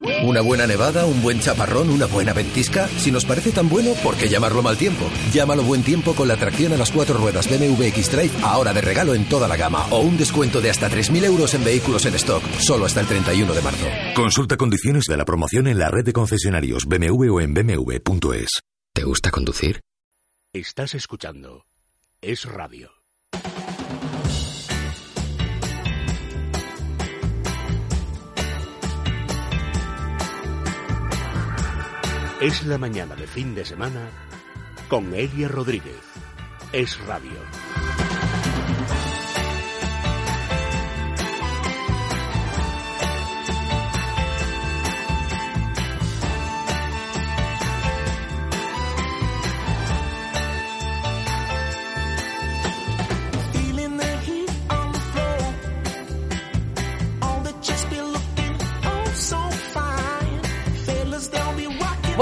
Una buena nevada, un buen chaparrón, una buena ventisca. Si nos parece tan bueno, ¿por qué llamarlo mal tiempo? Llámalo buen tiempo con la tracción a las cuatro ruedas BMW X-Drive ahora de regalo en toda la gama o un descuento de hasta 3.000 euros en vehículos en stock, solo hasta el 31 de marzo. Consulta condiciones de la promoción en la red de concesionarios BMW o en bmw.es. ¿Te gusta conducir? Estás escuchando Es Radio. Es la mañana de fin de semana con Elia Rodríguez. Es Radio.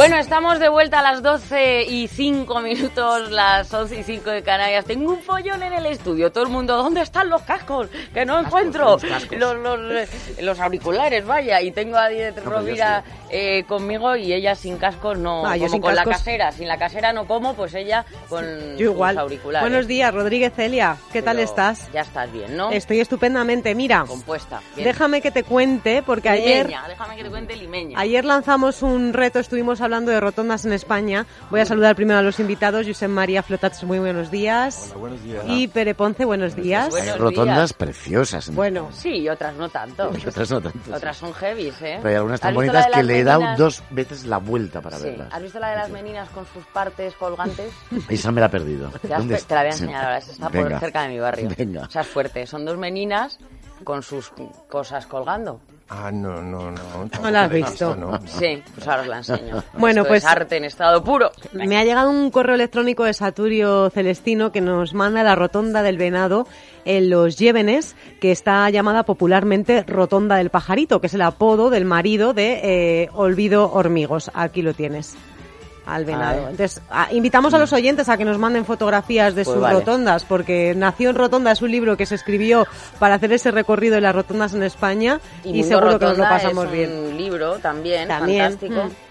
Bueno, estamos de vuelta a las 12 y 5 minutos, las 11 y 5 de Canarias. Tengo un follón en el estudio. Todo el mundo, ¿dónde están los cascos? Que no encuentro. Los, los, los auriculares, vaya. Y tengo a Diez Rovira eh, conmigo y ella sin cascos no. Ah, yo como sin con la cascos. casera. Sin la casera no como, pues ella con Yo igual. sus auriculares. Buenos días, Rodríguez Celia. ¿Qué tal Pero estás? Ya estás bien, ¿no? Estoy estupendamente. Mira, Compuesta. Bien. déjame que te cuente, porque ayer, Limeña, déjame que te cuente limeña. ayer lanzamos un reto, estuvimos hablando de rotondas en España. Voy a saludar primero a los invitados. Josep María Flotats, muy buenos días. buenos días. Y Pere Ponce, buenos días. Buenos Hay rotondas días. preciosas. en- Bueno, Sí, y otras no tanto. y otras no tanto. Otras son heavies, ¿eh? Pero hay algunas tan ¿Has visto bonitas la que le he dado meninas? dos veces la vuelta para Sí. verlas. ¿Has visto la de las meninas con sus partes colgantes? Esa me la he perdido. Te, ¿Dónde te la voy a está? enseñar ahora, esa está por Venga. cerca de mi barrio. Venga. O sea, es fuerte. Son dos meninas con sus cosas colgando. Ah, no, no, no. No la has visto. No, no. Sí, pues ahora os la enseño. Bueno, Esto pues- es arte en estado puro. me ha llegado un correo electrónico de Saturio Celestino que nos manda la rotonda del venado en los Llévenes, que está llamada popularmente Rotonda del Pajarito, que es el apodo del marido de eh, Olvido Hormigos. Aquí lo tienes. Al venado. Entonces, invitamos a los oyentes a que nos manden fotografías de Pues sus vale. rotondas, porque Nació en Rotonda es un libro que se escribió para hacer ese recorrido de las rotondas en España y, seguro que nos lo pasamos es bien. un libro también, También, fantástico. mm.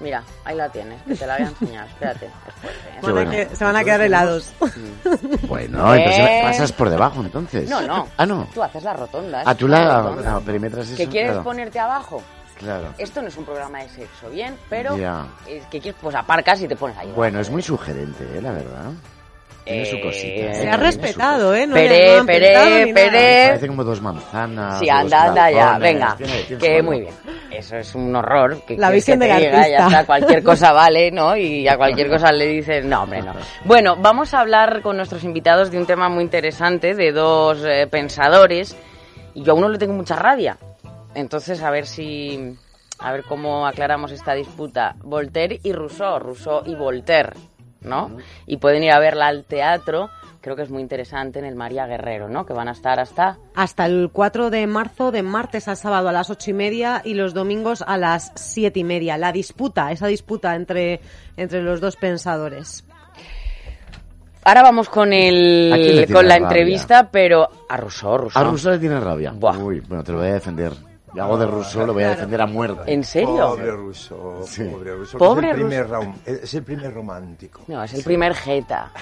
Mira, ahí la tienes, que te la voy a enseñar. Espérate, es fuerte. ¿eh? Bueno. que- se van a quedar helados. Bueno, Eh. entonces pasas por debajo, entonces. No, no. Ah, no. Tú haces la rotonda. Ah, tú una la... rotonda. No, perimetras eso. ¿Que quieres claro. ponerte abajo? Claro. Esto no es un programa de sexo, bien, pero Ya. es que quieres, pues aparcas y te pones ahí. Bueno, es muy sugerente, eh, la verdad. Tiene su Eh, cosita. Se Se ¿eh? ha Tiene su respetado, ¿eh? No, Peré, le- no han peré, peré. Parece como dos manzanas. Sí, anda, anda ya, venga. tiene- tiene su Que muy bien. Eso es un horror. Que La quieres visión que te del diga, artista. Ya está, cualquier cosa vale, ¿no? Y a cualquier cosa le dices, no, hombre, no. Bueno, vamos a hablar con nuestros invitados de un tema muy interesante, de dos eh, pensadores. Y yo a uno le tengo mucha rabia. Entonces, a ver si. A ver cómo aclaramos esta disputa. Voltaire y Rousseau. Rousseau y Voltaire, ¿no? Y pueden ir a verla al teatro. Creo que es muy interesante en el María Guerrero, ¿no? Que van a estar hasta Hasta el 4 de marzo, de martes al sábado a las ocho y media y los domingos a las siete y media. La disputa, esa disputa entre, entre los dos pensadores. Ahora vamos con ¿A quién le el con la rabia? entrevista, pero a Rousseau, Rousseau. A Rousseau le tiene rabia. Buah. Uy, bueno, te lo voy a defender. Yo hago de Rousseau, lo voy a defender a muerte. ¿En serio? Pobre Rousseau, Sí. pobre Rousseau. Pobre es, el primer rom- es el primer romántico. No, es el primer jeta.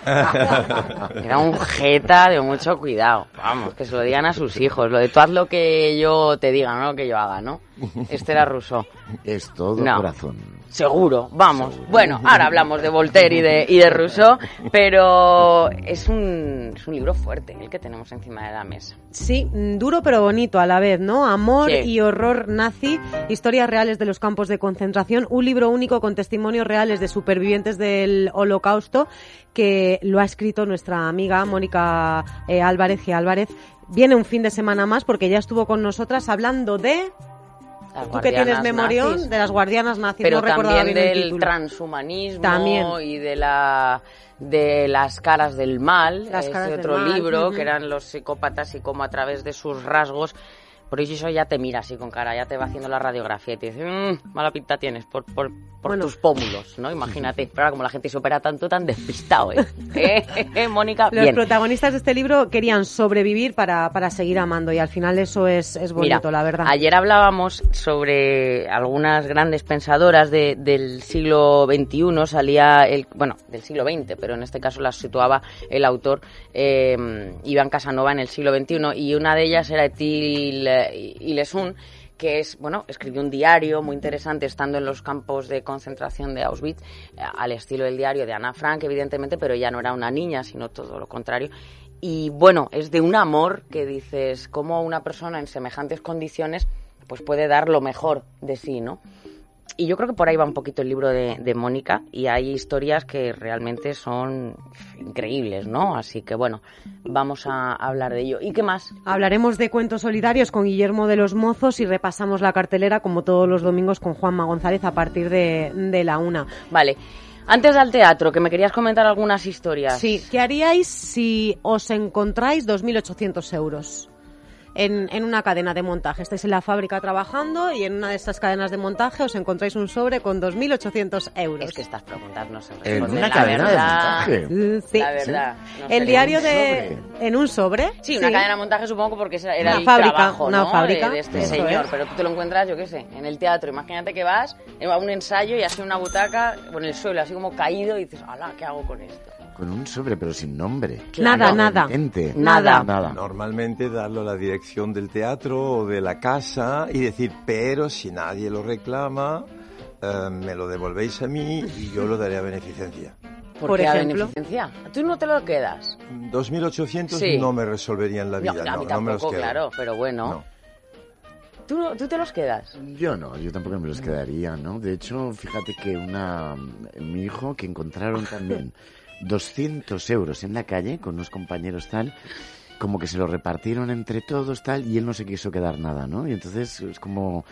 Era un jeta de mucho cuidado. Vamos, que se lo digan a sus hijos. Lo de tú haz lo que yo te diga, no lo que yo haga, ¿no? Este era Rousseau. Es todo No. corazón. Seguro, vamos. Bueno, ahora hablamos de Voltaire y de, y de Rousseau, pero es un, es un libro fuerte el que tenemos encima de la mesa. Sí, duro pero bonito a la vez, ¿no? Amor Sí. y horror nazi, historias reales de los campos de concentración, un libro único con testimonios reales de supervivientes del holocausto que lo ha escrito nuestra amiga Mónica eh, Álvarez y Álvarez. Viene un fin de semana más porque ya estuvo con nosotras hablando de... Tú que tienes memorión nazis. de las guardianas nazis, pero no también bien el del título. transhumanismo También. y de la de las caras del mal, Las ese caras del otro mal, libro que eran los psicópatas y cómo a través de sus rasgos por eso ya te mira así con cara, ya te va haciendo la radiografía y te dice, "Mm, mala pinta tienes por, por, por Bueno. tus pómulos, ¿no? Imagínate. Pero ahora como la gente se opera tanto, tan despistado, ¿eh? ¿Eh? ¿Eh, Mónica? Los Bien. protagonistas de este libro querían sobrevivir para, para seguir amando y al final eso es, es bonito, Mira, la verdad. Ayer hablábamos sobre algunas grandes pensadoras de- del siglo XXI, salía el, bueno, del siglo XX, pero en este caso las situaba el autor eh, Iván Casanova en el siglo XXI y una de ellas era Etil eh, Ilesun que es, bueno, escribió un diario muy interesante estando en los campos de concentración de Auschwitz, eh, al estilo del diario de Ana Frank, evidentemente, pero ella no era una niña, sino todo lo contrario. Y bueno, es de un amor que dices, cómo una persona en semejantes condiciones pues puede dar lo mejor de sí, ¿no? Y yo creo que por ahí va un poquito el libro de, de Mónica y hay historias que realmente son increíbles, ¿no? Así que bueno, vamos a hablar de ello. ¿Y qué más? Hablaremos de cuentos solidarios con Guillermo de los Mozos y repasamos la cartelera como todos los domingos con Juanma González a partir de, de la una. Vale. Antes del teatro, que me querías comentar algunas historias. Sí, ¿qué haríais si os encontráis 2.800 euros? En, en una cadena de montaje. Estáis en la fábrica trabajando y en una de estas cadenas de montaje os encontráis un sobre con 2.800 euros. Es que estas preguntas no se En responden. una la cadena de verdad. montaje. Mm, Sí. La verdad. no. El diario de... sobre. ¿En un sobre? Sí, una cadena de montaje supongo porque era Una el fábrica, trabajo, una ¿no? fábrica. de, de este Eso señor, es. pero tú te lo encuentras, yo qué sé, en el teatro. Imagínate que vas a un ensayo y así una butaca con el suelo así como caído y dices, ¡hala, qué hago con esto! Con un sobre, pero sin nombre. Nada, nada. Nada. Nada. Normalmente darlo a la dirección del teatro o de la casa y decir, pero si nadie lo reclama, eh, me lo devolvéis a mí y yo lo daré a beneficencia. ¿Por, Por qué a ejemplo. beneficencia? ¿Tú no te lo quedas? 2.800 Sí. no me resolverían la vida, No, no, a mí no me los tampoco, quedo. claro, pero bueno. No. ¿Tú, no- ¿Tú te los quedas? Yo no, yo tampoco me los quedaría, ¿no? De hecho, fíjate que una mi hijo que encontraron también 200 euros en la calle con unos compañeros tal, como que se lo repartieron entre todos tal y él no se quiso quedar nada, ¿no? Y entonces es como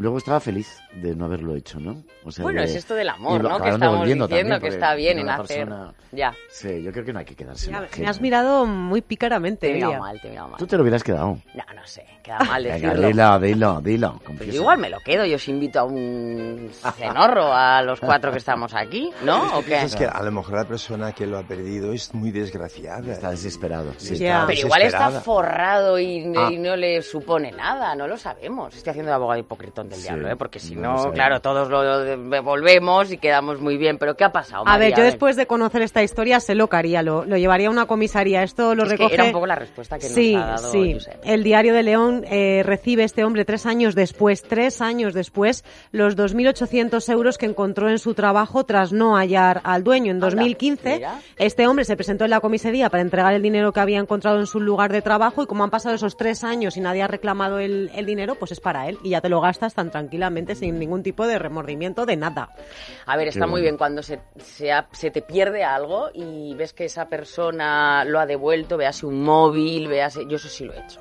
luego estaba feliz de no haberlo hecho, ¿no? O sea, Bueno, de- es esto del amor, lo ¿no? Que estamos diciendo también, que está bien en hacer. persona- Ya. Sí, yo creo que no hay que quedarse. Ya, me has mirado muy pícaramente, Te he mirado mal, te he mirado mal. Tú te lo hubieras quedado. No, no sé, queda mal Venga, decirlo. dilo, dilo, dilo. Pues confiesa. yo igual me lo quedo, yo os invito a un cenorro a los cuatro que estamos aquí, ¿no? ¿O qué? Es que a lo mejor la persona que lo ha perdido es muy desgraciada. Está desesperado. sí. Está Ya. Pero igual está forrado y, Ah. y no le supone nada, no lo sabemos. Estoy haciendo de abogado hipocritón del Sí, diablo, ¿eh? Porque si no claro, todos lo devolvemos y quedamos muy bien. Pero ¿qué ha pasado? A ver, yo después de conocer esta historia sé lo que haría, lo, lo llevaría a una comisaría. Esto lo Es que recoge... era un poco la respuesta que nos sí, ha dado Sí, Josep. El diario de León eh, recibe este hombre tres años después, tres años después, los 2.800 euros que encontró en su trabajo tras no hallar al dueño. En Anda, 2015, mira. este hombre se presentó en la comisaría para entregar el dinero que había encontrado en su lugar de trabajo y como han pasado esos tres años y nadie ha reclamado el, el dinero, pues es para él y ya te lo gastas tan tranquilamente sin ningún tipo de remordimiento de nada. A ver, está Qué muy bueno. bien cuando se, se, ha- se te pierde algo y ves que esa persona lo ha devuelto, veas un móvil, veas... Yo eso sí lo he hecho.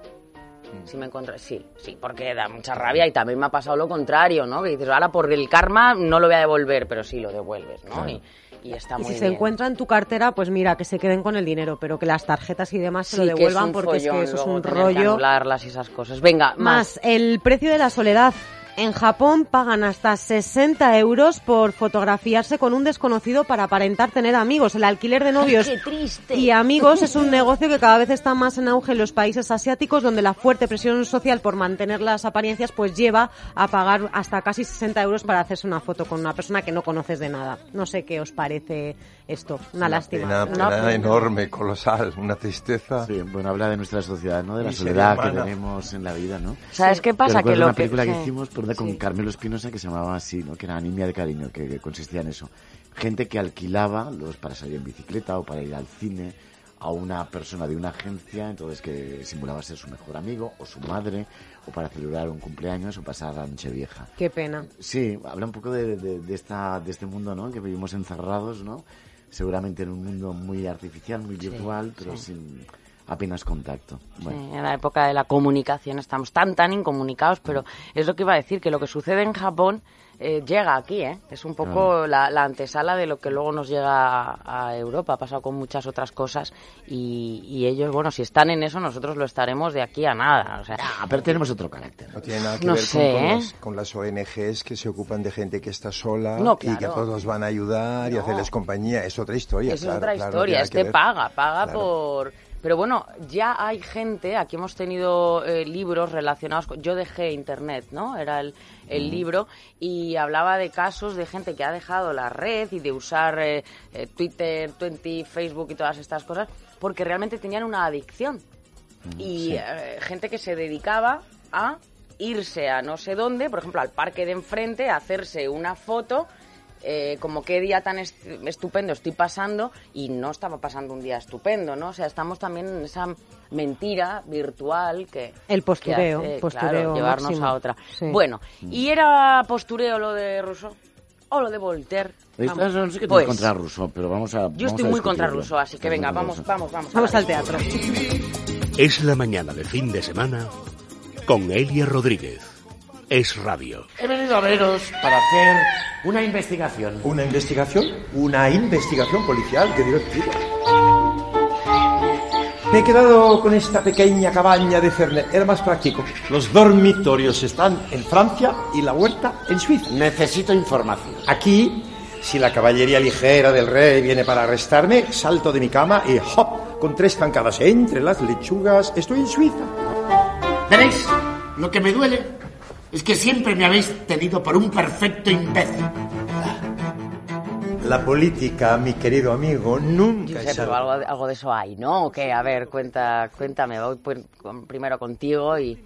Si me encuentro, sí, sí, porque da mucha rabia y también me ha pasado lo contrario, ¿no? Que dices, ahora por el karma no lo voy a devolver, pero sí lo devuelves, ¿no? Y, y está Y muy si se bien. encuentra en tu cartera, pues mira, que se queden con el dinero, pero que las tarjetas y demás se Sí, lo que es devuelvan un porque es que eso es un que rollo. anularlas y esas cosas. Venga, más. Más, el precio de la soledad. En Japón pagan hasta 60 euros por fotografiarse con un desconocido para aparentar tener amigos. El alquiler de novios ¡Qué triste! y amigos es un negocio que cada vez está más en auge en los países asiáticos, donde la fuerte presión social por mantener las apariencias pues lleva a pagar hasta casi 60 euros para hacerse una foto con una persona que no conoces de nada. No sé qué os parece esto. Una, lástima. Pena, Una pena pena. enorme, colosal, una tristeza. Sí, bueno, habla de nuestra sociedad, ¿no? De la soledad que tenemos en la vida, ¿no? ¿Sabes qué pasa? Que lo una que... película que sí. hicimos por, con Sí. Carmelo Espinosa que se llamaba así, ¿no? Que era Anemia de Cariño, que, que consistía en eso. Gente que alquilaba los para salir en bicicleta o para ir al cine a una persona de una agencia, entonces que simulaba ser su mejor amigo o su madre, o para celebrar un cumpleaños o pasar la noche vieja. Qué pena. Sí, habla un poco de, de- de esta, de este mundo, ¿no? Que vivimos encerrados, ¿no? Seguramente en un mundo muy artificial, muy virtual, pero sin apenas contacto. Bueno. Sí, en la época de la comunicación estamos tan, tan incomunicados, pero es lo que iba a decir, que lo que sucede en Japón eh, llega aquí, ¿eh? Es un poco la, la antesala de lo que luego nos llega a, a Europa. Ha pasado con muchas otras cosas y, y ellos, bueno, si están en eso, nosotros lo estaremos de aquí a nada. O sea, Ah, pero tenemos otro carácter. No tiene nada que No ver sé, con, con ¿eh? las, con las ONGs que se ocupan de gente que está sola No, y que claro. todos van a ayudar y No. hacerles compañía. Es otra historia. Eso claro, es otra claro, historia. Este paga, paga Claro. por... Pero bueno, ya hay gente, aquí hemos tenido eh, libros relacionados con... Yo dejé Internet, ¿no? Era el, el libro y hablaba de casos de gente que ha dejado la red y de usar eh, eh, Twitter, Twenty, Facebook y todas estas cosas porque realmente tenían una adicción. Y eh, gente que se dedicaba a irse a no sé dónde, por ejemplo, al parque de enfrente, a hacerse una foto eh, como qué día tan est- estupendo estoy pasando y no estaba pasando un día estupendo, ¿no? O sea, estamos también en esa mentira virtual que... El postureo, que hace, postureo claro, llevarnos máximo. a otra. Sí. Bueno, ¿y era postureo lo de Rousseau? ¿O lo de Voltaire? Estás, no sé qué Pues, contra Rousseau, pero vamos a. Yo estoy muy contra Rousseau, así que venga, vamos, vamos, vamos. Vamos a al teatro. Es la mañana de fin de semana con Elia Rodríguez. Es radio. He venido a veros para hacer una investigación. ¿Una investigación? Una investigación policial, qué divertido. Me he quedado con esta pequeña cabaña de Cerne. Era más práctico. Los dormitorios están en Francia y la huerta en Suiza. Necesito información. Aquí, si la caballería ligera del rey viene para arrestarme, salto de mi cama y ¡hop! Con tres zancadas entre las lechugas, estoy en Suiza. ¿Veréis? Lo que me duele es que siempre me habéis tenido por un perfecto imbécil. La política, mi querido amigo, nunca es pero algo- de eso hay, ¿no? ¿O qué? A ver, cuenta, cuéntame, voy pues, primero contigo y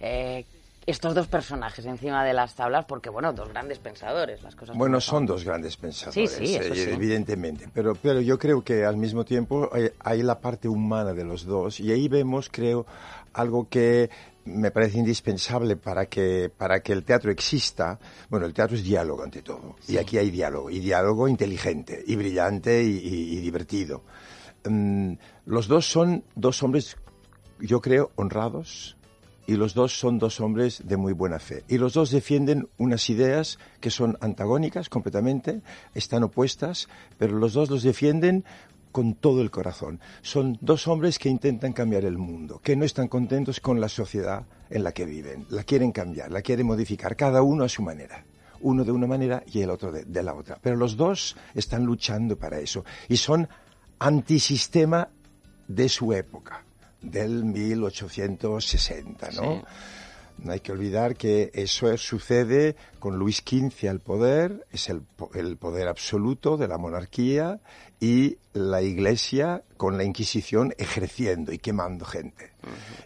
eh, estos dos personajes encima de las tablas, porque bueno, dos grandes pensadores, las cosas. Bueno, son dos grandes pensadores, Sí, sí, eso eh, sí. evidentemente, pero, pero yo creo que al mismo tiempo hay, hay la parte humana de los dos y ahí vemos, creo, algo que me parece indispensable para que, para que el teatro exista. Bueno, el teatro es diálogo ante todo y aquí hay diálogo y diálogo inteligente y brillante y, y- y divertido. Mm, los dos son dos hombres, yo creo, honrados, y los dos son dos hombres de muy buena fe. Y los dos defienden unas ideas que son antagónicas completamente, están opuestas, pero los dos los defienden con todo el corazón. Son dos hombres que intentan cambiar el mundo, que no están contentos con la sociedad en la que viven. La quieren cambiar, la quieren modificar, cada uno a su manera. Uno de una manera y el otro de, de la otra. Pero los dos están luchando para eso. Y son antisistema de su época, del 1860, ¿no? No hay que olvidar que eso sucede con Luis XV al poder, es el, el poder absoluto de la monarquía y la Iglesia con la Inquisición ejerciendo y quemando gente.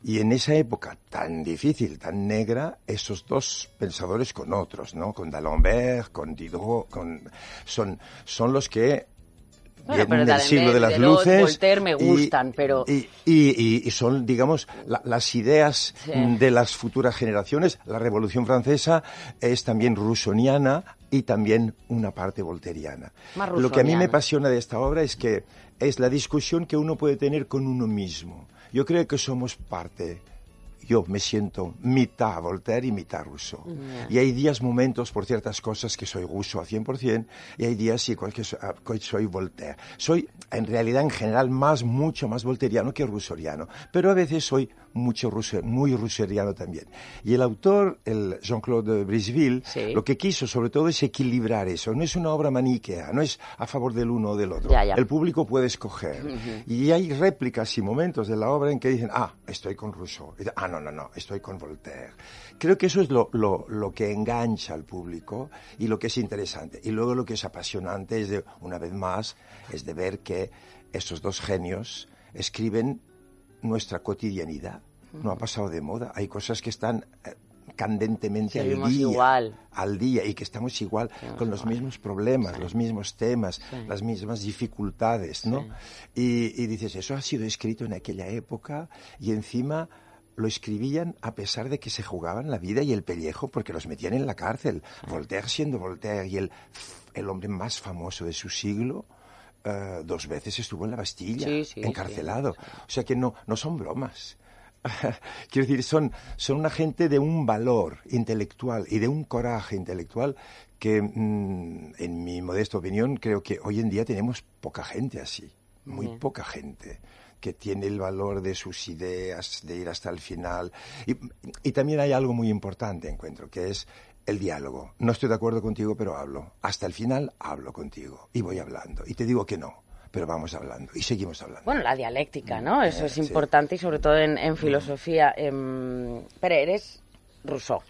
Y en esa época tan difícil, tan negra, esos dos pensadores con otros, ¿no? Con D'Alembert, con Diderot, con, son, son los que Bueno, vienen pero del siglo de las luces. Voltaire me y- gustan, pero- Y, y- y- son, digamos, la- las ideas Sí. de las futuras generaciones. La Revolución Francesa es también rusoniana y también una parte volteriana. Lo que a mí me apasiona de esta obra es que es la discusión que uno puede tener con uno mismo. Yo creo que somos parte. Yo me siento mitad Voltaire y mitad Rousseau. Y hay días, momentos por ciertas cosas que soy Rousseau a 100% y hay días sí, que ah, que soy Voltaire. Soy en realidad en general más, mucho más volteriano que rousseauiano, pero a veces soy mucho Rousseau- muy rousseauiano también. Y el autor, el Jean-Claude Briseville, Sí. lo que quiso sobre todo es equilibrar eso. No es una obra maniquea, no es a favor del uno o del otro. Ya, ya. El público puede escoger. Y hay réplicas y momentos de la obra en que dicen, ah, estoy con Rousseau. Ah, no, no, no, estoy con Voltaire. Creo que eso es lo, lo, lo que engancha al público y lo que es interesante. Y luego lo que es apasionante es de, una vez más, es de ver que estos dos genios escriben nuestra cotidianidad. No ha pasado de moda. Hay cosas que están eh, candentemente al día, igual. al día y que estamos igual con los mismos problemas, los mismos temas, Sí. las mismas dificultades, ¿no? Y, y dices, eso ha sido escrito en aquella época y encima lo escribían a pesar de que se jugaban la vida y el pellejo porque los metían en la cárcel. Voltaire siendo Voltaire y el, el hombre más famoso de su siglo, eh, dos veces estuvo en la Bastilla, Sí, sí, encarcelado. O sea que no, no son bromas. Quiero decir, son, son una gente de un valor intelectual y de un coraje intelectual que, mm, en mi modesta opinión, creo que hoy en día tenemos poca gente así, muy Bien. poca gente que tiene el valor de sus ideas, de ir hasta el final. Y, y también hay algo muy importante, encuentro, que es el diálogo. No estoy de acuerdo contigo, pero hablo. Hasta el final hablo contigo y voy hablando. Y te digo que no, pero vamos hablando y seguimos hablando. Bueno, la dialéctica, ¿no? Eso es sí. importante y sobre todo en, en filosofía. Em, pero eres Rousseau,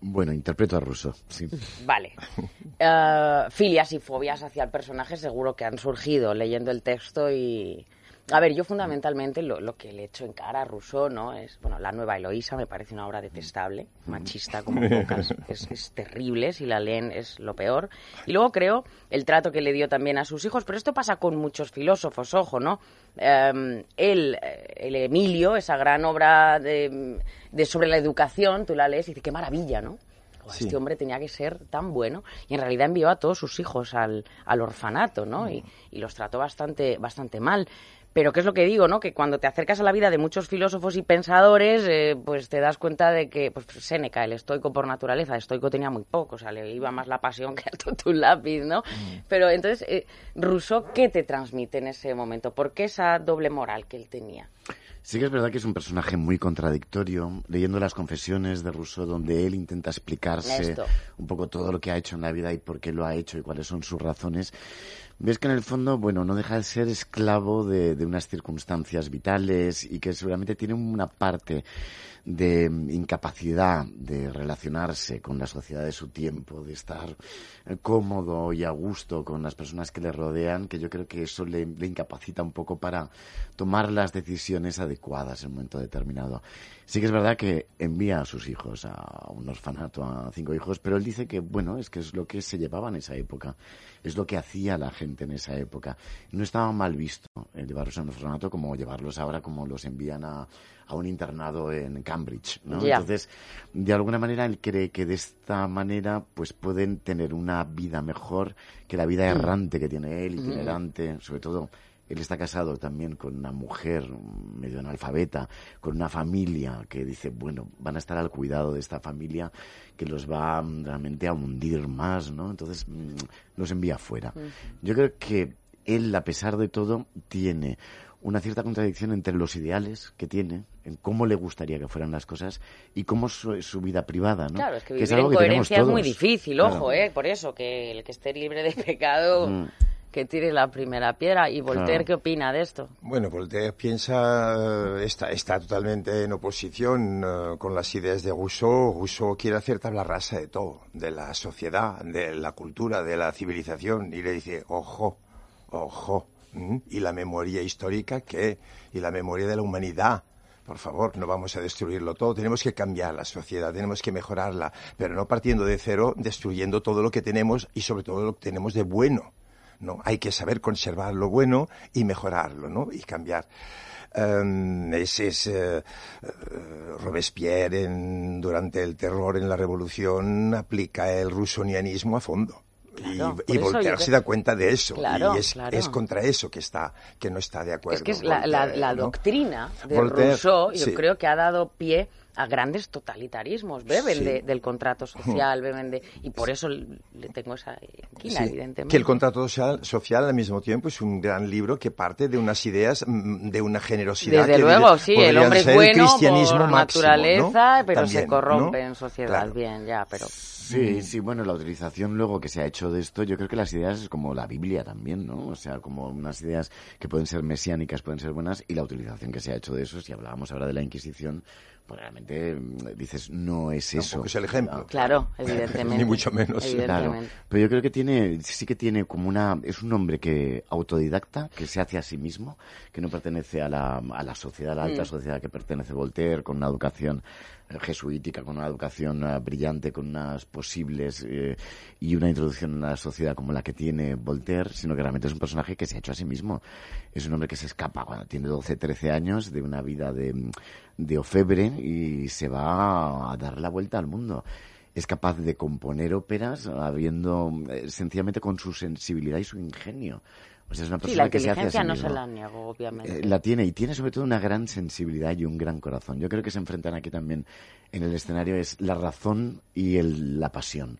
Bueno, interpreto a Russo, sí. vale. Eh, filias y fobias hacia el personaje seguro que han surgido leyendo el texto y... A ver, yo fundamentalmente lo, lo que le echo en cara a Rousseau, ¿no? Es, bueno, La nueva Eloísa me parece una obra detestable, machista como pocas. Es, es terrible, si la leen es lo peor. Y luego creo el trato que le dio también a sus hijos, pero esto pasa con muchos filósofos, ojo, ¿no? Él, eh, el Emilio, esa gran obra de, de sobre la educación, tú la lees y dices, qué maravilla, ¿no? "Joder, Sí. Este hombre tenía que ser tan bueno y en realidad envió a todos sus hijos al, al orfanato, ¿no? Y, y los trató bastante, bastante mal. Pero qué es lo que digo, ¿no? Que cuando te acercas a la vida de muchos filósofos y pensadores, eh, pues te das cuenta de que, pues Séneca, el estoico por naturaleza, estoico tenía muy poco, o sea, le iba más la pasión que a tu lápiz, ¿no? Pero entonces, eh, Rousseau, ¿qué te transmite en ese momento? ¿Por qué esa doble moral que él tenía? Sí que es verdad que es un personaje muy contradictorio. Leyendo las confesiones de Rousseau, donde él intenta explicarse Esto. un poco todo lo que ha hecho en la vida y por qué lo ha hecho y cuáles son sus razones, ves que en el fondo, bueno, no deja de ser esclavo de, de unas circunstancias vitales y que seguramente tiene una parte de mm, incapacidad de relacionarse con la sociedad de su tiempo, de estar eh, cómodo y a gusto con las personas que le rodean, que yo creo que eso le, le incapacita un poco para tomar las decisiones adecuadas en un momento determinado. Sí que es verdad que envía a sus hijos a un orfanato, a cinco hijos, pero él dice que, bueno, es que es lo que se llevaba en esa época, es lo que hacía la gente en esa época. No estaba mal visto el llevarlos a un orfanato como llevarlos ahora como los envían a, a un internado en Cambridge, ¿no? Entonces, de alguna manera él cree que de esta manera pues pueden tener una vida mejor que la vida errante que tiene él, itinerante, sobre todo él está casado también con una mujer medio analfabeta, con una familia que dice, bueno, van a estar al cuidado de esta familia que los va mm, realmente a hundir más, ¿no? Entonces mm, los envía fuera. Yo creo que él, a pesar de todo, tiene una cierta contradicción entre los ideales que tiene, en cómo le gustaría que fueran las cosas y cómo su, es su vida privada, ¿no? Claro, es que vivir algo en que tenemos coherencia es muy difícil, Claro. ojo, ¿eh? Por eso, que el que esté libre de pecado, Mm. Que tire la primera piedra. ¿Y Voltaire Claro. qué opina de esto? Bueno, Voltaire piensa, eh, está, está totalmente en oposición eh, con las ideas de Rousseau. Rousseau quiere hacer tabla rasa de todo, de la sociedad, de la cultura, de la civilización, y le dice, ojo, ojo, y la memoria histórica, ¿qué? Y la memoria de la humanidad. Por favor, no vamos a destruirlo todo. Tenemos que cambiar la sociedad, tenemos que mejorarla, pero no partiendo de cero, destruyendo todo lo que tenemos y sobre todo lo que tenemos de bueno. ¿No? Hay que saber conservar lo bueno y mejorarlo, ¿no? Y cambiar. Em, ese es eh, eh, Robespierre en- durante el terror en la revolución aplica el rusonianismo a fondo. Claro, y Voltaire se da cuenta de eso Claro, y es, claro. es contra eso que está que no está de acuerdo es que es la, la- Voltaire, la ¿no? doctrina de Voltaire, Rousseau, yo sí. creo que ha dado pie a grandes totalitarismos. Beben Sí. de- del contrato social, beben de... Y por eso le tengo esa inquina, Sí, evidentemente. que el contrato social, social al mismo tiempo es un gran libro que parte de unas ideas, mm, de una generosidad. Desde que luego, sí, el hombre es bueno cristianismo por máximo, naturaleza, ¿no? pero se También, corrompe ¿no? en sociedad. Claro. Bien, ya, pero... Sí, sí, bueno, la utilización luego que se ha hecho de esto, yo creo que las ideas es como la Biblia también, ¿no? O sea, como unas ideas que pueden ser mesiánicas, pueden ser buenas, y la utilización que se ha hecho de eso, si hablábamos ahora de la Inquisición, pues realmente mm, dices, no es eso. Tampoco es el ejemplo. Claro, evidentemente. Ni mucho menos. Claro, Evidentemente. pero yo creo que tiene, sí que tiene como una, es un hombre que autodidacta, que se hace a sí mismo, que no pertenece a la, a la sociedad, a la alta Mm. sociedad que pertenece Voltaire, con una educación jesuítica, con una educación eh, brillante, con unas posibles eh, y una introducción a la sociedad como la que tiene Voltaire, sino que realmente es un personaje que se ha hecho a sí mismo. Es un hombre que se escapa cuando tiene 12, 13 años de una vida de, de ofebre y se va a dar la vuelta al mundo es capaz de componer óperas habiendo eh, sencillamente con su sensibilidad y su ingenio. O sea, es una Sí, persona la que se hace a sí no se la niego, obviamente. Eh, la tiene y tiene sobre todo una gran sensibilidad y un gran corazón. Yo creo que se enfrentan aquí también en el escenario es la razón y el- la pasión.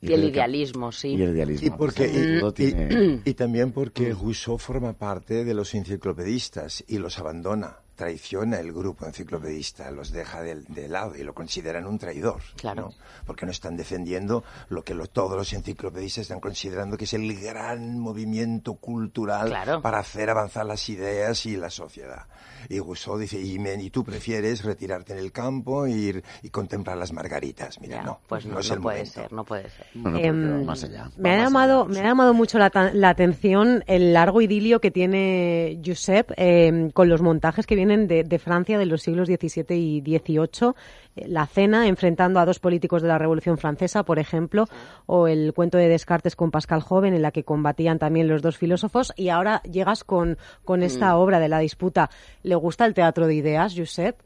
Y el que- idealismo, sí. Y el idealismo. Y, porque, todo y, y- tiene- y también porque Rousseau forma parte de los enciclopedistas y los abandona, traiciona el grupo enciclopedista, los deja de, de lado y lo consideran un traidor. Claro. ¿no? Porque no están defendiendo lo que lo- todos los enciclopedistas están considerando que es el gran movimiento cultural Claro. para hacer avanzar las ideas y la sociedad. Y Rousseau dice, y, me- y tú prefieres retirarte en el campo e ir y contemplar las margaritas. Mira, Ya, no, pues no, es no el puede momento. ser, no puede ser. Bueno, va más allá. Me ha, más llamado, allá, me ha llamado mucho la, la atención el largo idilio que tiene Josep eh, con los montajes que vienen de, de Francia de los siglos XVII y XVIII. Eh, La cena enfrentando a dos políticos de la Revolución Francesa, por ejemplo, o el cuento de Descartes con Pascal Joven, en la que combatían también los dos filósofos. Y ahora llegas con, con esta Mm. obra de la disputa. ¿Le gusta el teatro de ideas, Josep?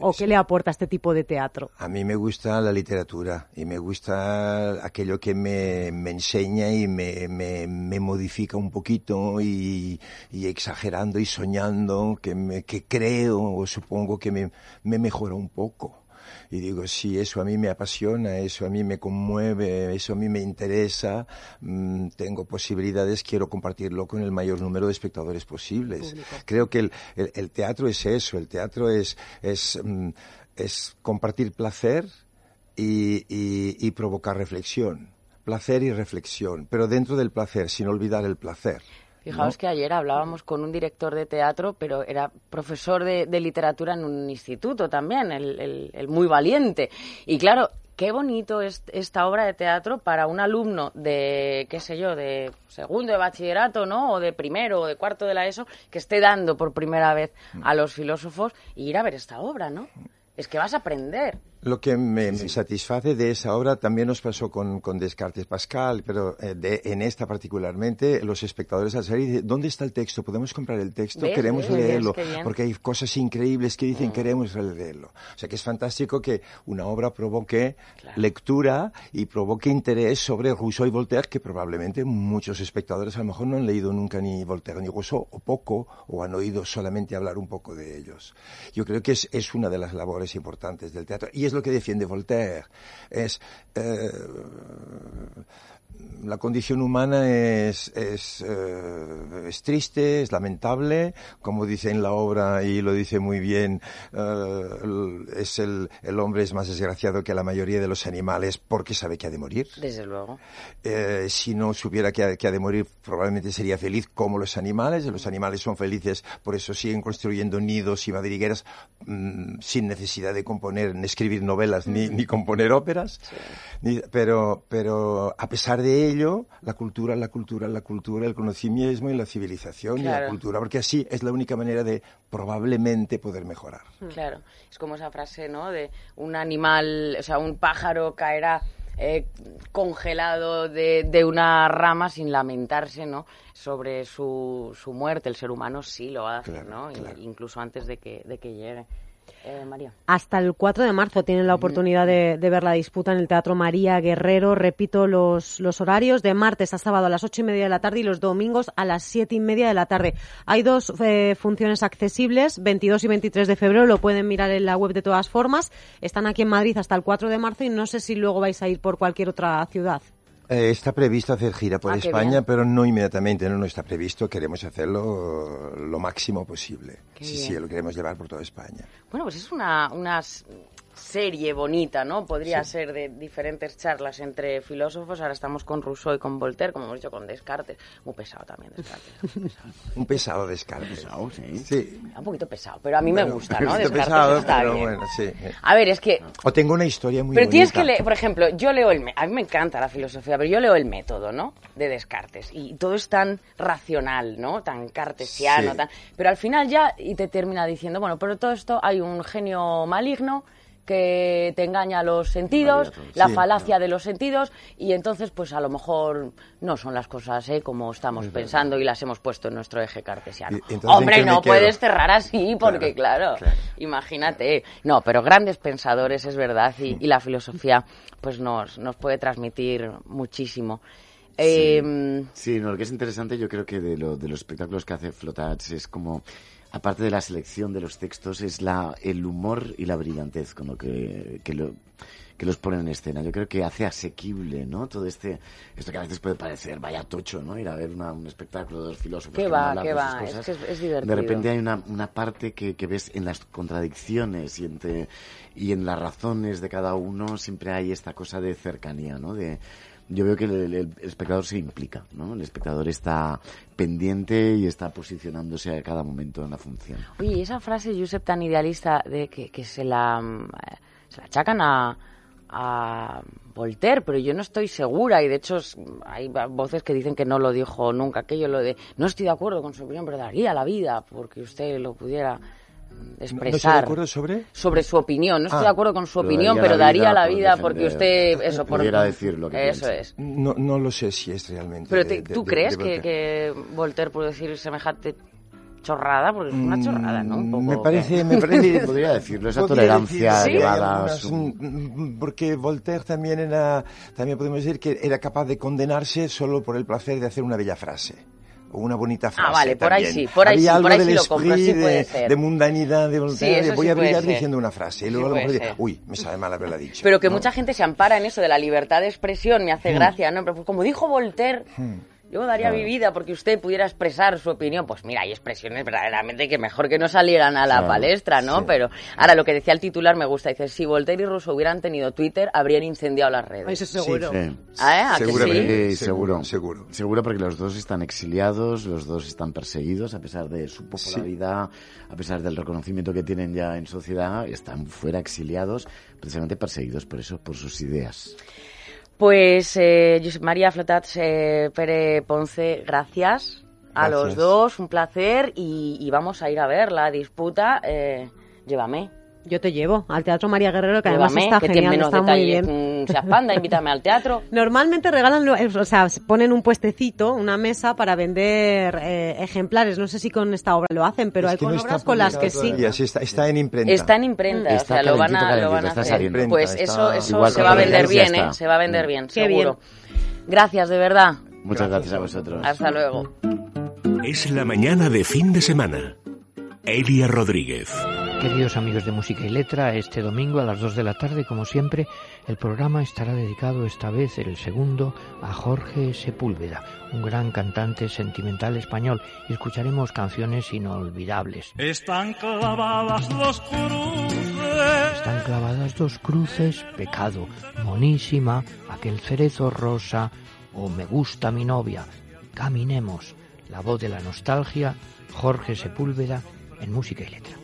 ¿O qué le aporta este tipo de teatro? A mí me gusta la literatura y me gusta aquello que me, me enseña y me, me, me modifica un poquito y, y exagerando y soñando que, me, que creo o supongo que me, me mejora un poco. Y digo, sí, eso a mí me apasiona, eso a mí me conmueve, eso a mí me interesa, mm, tengo posibilidades, quiero compartirlo con el mayor número de espectadores posibles. Creo que el, el- el teatro es eso, el teatro es, es, mm, es compartir placer y, y- y provocar reflexión. Placer y reflexión, pero dentro del placer, sin olvidar el placer. Fijaos ¿no? que ayer hablábamos con un director de teatro, pero era profesor de, de literatura en un instituto también, el, el- el muy valiente. Y claro, qué bonito es esta obra de teatro para un alumno de, qué sé yo, de segundo de bachillerato, ¿no? O de primero o de cuarto de la ESO, que esté dando por primera vez a los filósofos y ir a ver esta obra, ¿no? Es que vas a aprender. Lo que me, me satisface de esa obra también nos pasó con, con Descartes Pascal, pero eh, de- en esta particularmente, los espectadores al salir dicen, ¿dónde está el texto? ¿Podemos comprar el texto? ¿Ves? Queremos ¿Ves? leerlo. Mm. porque hay cosas increíbles que dicen, queremos leerlo. O sea que es fantástico que una obra provoque lectura y provoque interés sobre Rousseau y Voltaire, que probablemente muchos espectadores a lo mejor no han leído nunca ni Voltaire ni Rousseau, o poco, o han oído solamente hablar un poco de ellos. Yo creo que es, es una de las labores importantes del teatro. Y es lo que defiende Voltaire. Es, eh, la condición humana es, es, eh, es triste, es lamentable, como dice en la obra y lo dice muy bien, eh, el- es el, el hombre es más desgraciado que la mayoría de los animales porque sabe que ha de morir. Desde luego. Eh, si no supiera que ha, que ha de morir, probablemente sería feliz como los animales. Los animales son felices, por eso siguen construyendo nidos y madrigueras mm, sin necesidad de componer, ni escribir novelas, ni, ni componer óperas. Ni- pero, pero a pesar de ello, la cultura, la cultura, la cultura, el conocimiento y la civilización y la cultura, porque así es la única manera de probablemente poder mejorar. Claro, es como esa frase, ¿no? De un animal, o sea, un pájaro caerá eh, congelado de, de una rama sin lamentarse, ¿no? Sobre su, su muerte. El ser humano sí lo hace, Claro, ¿no? claro. Incluso antes de que, de que llegue. Eh, María. Hasta el 4 de marzo tienen la oportunidad de, de ver la disputa en el Teatro María Guerrero. Repito los, los horarios de martes a sábado a las ocho y media de la tarde y los domingos a las siete y media de la tarde. Hay dos eh, funciones accesibles, 22 y 23 de febrero. Lo pueden mirar en la web de todas formas. Están aquí en Madrid hasta el 4 de marzo y no sé si luego vais a ir por cualquier otra ciudad. Eh, está previsto hacer gira por Ah, España, pero no inmediatamente, no, no está previsto. Queremos hacerlo lo máximo posible. Qué sí, bien. sí, lo queremos llevar por toda España. Bueno, pues es una, una s- serie bonita, ¿no? Podría ser de diferentes charlas entre filósofos. Ahora estamos con Rousseau y con Voltaire, como hemos dicho, con Descartes. Muy pesado también Descartes. muy pesado. Un pesado Descartes. Pesado, sí. Sí. Un poquito pesado, pero a mí me gusta, ¿no? un poquito Descartes pesado, está pero bien. bueno, sí. A ver, es que O tengo una historia muy Pero tienes que leer, por ejemplo, yo leo el... A mí me encanta la filosofía, pero yo leo el método, ¿no? De Descartes. Y todo es tan racional, ¿no? Tan cartesiano, Sí. tan... Pero al final ya, y te termina diciendo, bueno, pero todo esto hay un genio maligno que te engaña los sentidos, la Sí. falacia de los sentidos, y entonces, pues a lo mejor no son las cosas ¿eh? como estamos pensando y las hemos puesto en nuestro eje cartesiano. Y- entonces, ¿en Hombre, no puedes cerrar así, porque claro, claro. imagínate. No, pero grandes pensadores, es verdad, y, y la filosofía pues nos, nos puede transmitir muchísimo. Eh, Sí, no, lo que es interesante yo creo que de, lo, de los espectáculos que hace Flotats es como, aparte de la selección de los textos, es la, el humor y la brillantez con lo que, que, lo, que los ponen en escena. Yo creo que hace asequible, ¿no? Todo este, esto que a veces puede parecer vaya tocho, ¿no? Ir a ver una- un espectáculo de dos filósofos. ¿Qué que va, hablar qué de va? Es que es- es divertido. De repente hay una, una parte que, que ves en las contradicciones y, entre, y en las razones de cada uno, siempre hay esta cosa de cercanía, ¿no? De, yo veo que el, espectador se implica, ¿no? El espectador está pendiente y está posicionándose a cada momento en la función. Oye, esa frase, Josep, tan idealista, de que, se, la, mm, se la achacan a, a Voltaire, pero yo no estoy segura, y de hecho hay voces que dicen que no lo dijo nunca, aquello lo de, no estoy de acuerdo con su opinión, pero daría la vida porque usted lo pudiera mm, ¿No estoy de expresar. acuerdo sobre? sobre su opinión. No estoy Ah. de acuerdo con su Pero opinión, daría pero la daría vida la por vida porque defender- usted eso por pudiera decir lo que eso piensa. es. No, no lo sé si es realmente. Pero te- de- tú de- crees de que, Voltaire. que Voltaire puede decir semejante chorrada, porque es una chorrada, ¿no? Un poco, Mm, Me parece, me parece. Podría decirlo, esa tolerancia decir, sí, llevada a unas- su- mm, Porque Voltaire también era, también podemos decir que era capaz de condenarse solo por el placer de hacer una bella frase. O una bonita frase. Ah, vale, por ahí sí, por ahí Había sí, algo por ahí del sí lo compro, sí puede de, ser. de mundanidad de Voltaire, eso de voy sí a brillar diciendo una frase. Y Sí luego a lo mejor uy, me sabe mal haberla dicho. Pero que ¿no? mucha gente se ampara en eso de la libertad de expresión, me hace gracia, ¿no? Pero pues como dijo Voltaire, yo daría Claro. mi vida porque usted pudiera expresar su opinión. Pues mira, hay expresiones verdaderamente que mejor que no salieran a la Claro, palestra, ¿no? sí. Pero ahora lo que decía el titular me gusta, dice, si Voltaire y Rousseau hubieran tenido Twitter, habrían incendiado las redes. Eso seguro. Sí. ¿Ah, ¿a que Seguramente. sí? Sí, seguro. Seguro. Seguro porque los dos están exiliados, los dos están perseguidos a pesar de su popularidad, a pesar del reconocimiento que tienen ya en sociedad, están fuera exiliados, precisamente perseguidos por eso, por sus ideas. Pues eh, Josep María Flotats, eh, Pere Ponce, gracias a los dos, un placer y, y vamos a ir a ver la disputa. Eh, llévame. Yo te llevo al Teatro María Guerrero, que además está que genial, menos está muy bien. Mm, Seas panda, invítame al teatro. Normalmente regalan, lo- o sea, ponen un puestecito, una mesa para vender eh, ejemplares. No sé si con esta obra lo hacen, pero Es hay con no obras con las que sí. está, está en imprenta. Está en imprenta, Está o sea, lo van a, lo van a hacer. saliendo. Pues eso, eso Igual se va a vender bien, ¿eh? Se va a vender bien, Qué seguro. Gracias, de verdad. Muchas gracias a vosotros. Hasta luego. Es la mañana de fin de semana. Elia Rodríguez. Queridos amigos de Música y Letra, este domingo a las 2 de la tarde, como siempre, el programa estará dedicado esta vez, el segundo, a Jorge Sepúlveda, un gran cantante sentimental español, y escucharemos canciones inolvidables. Están clavadas dos cruces. Están clavadas dos cruces, pecado, monísima, aquel cerezo rosa, o me gusta mi novia. Caminemos, la voz de la nostalgia, Jorge Sepúlveda, en Música y Letra.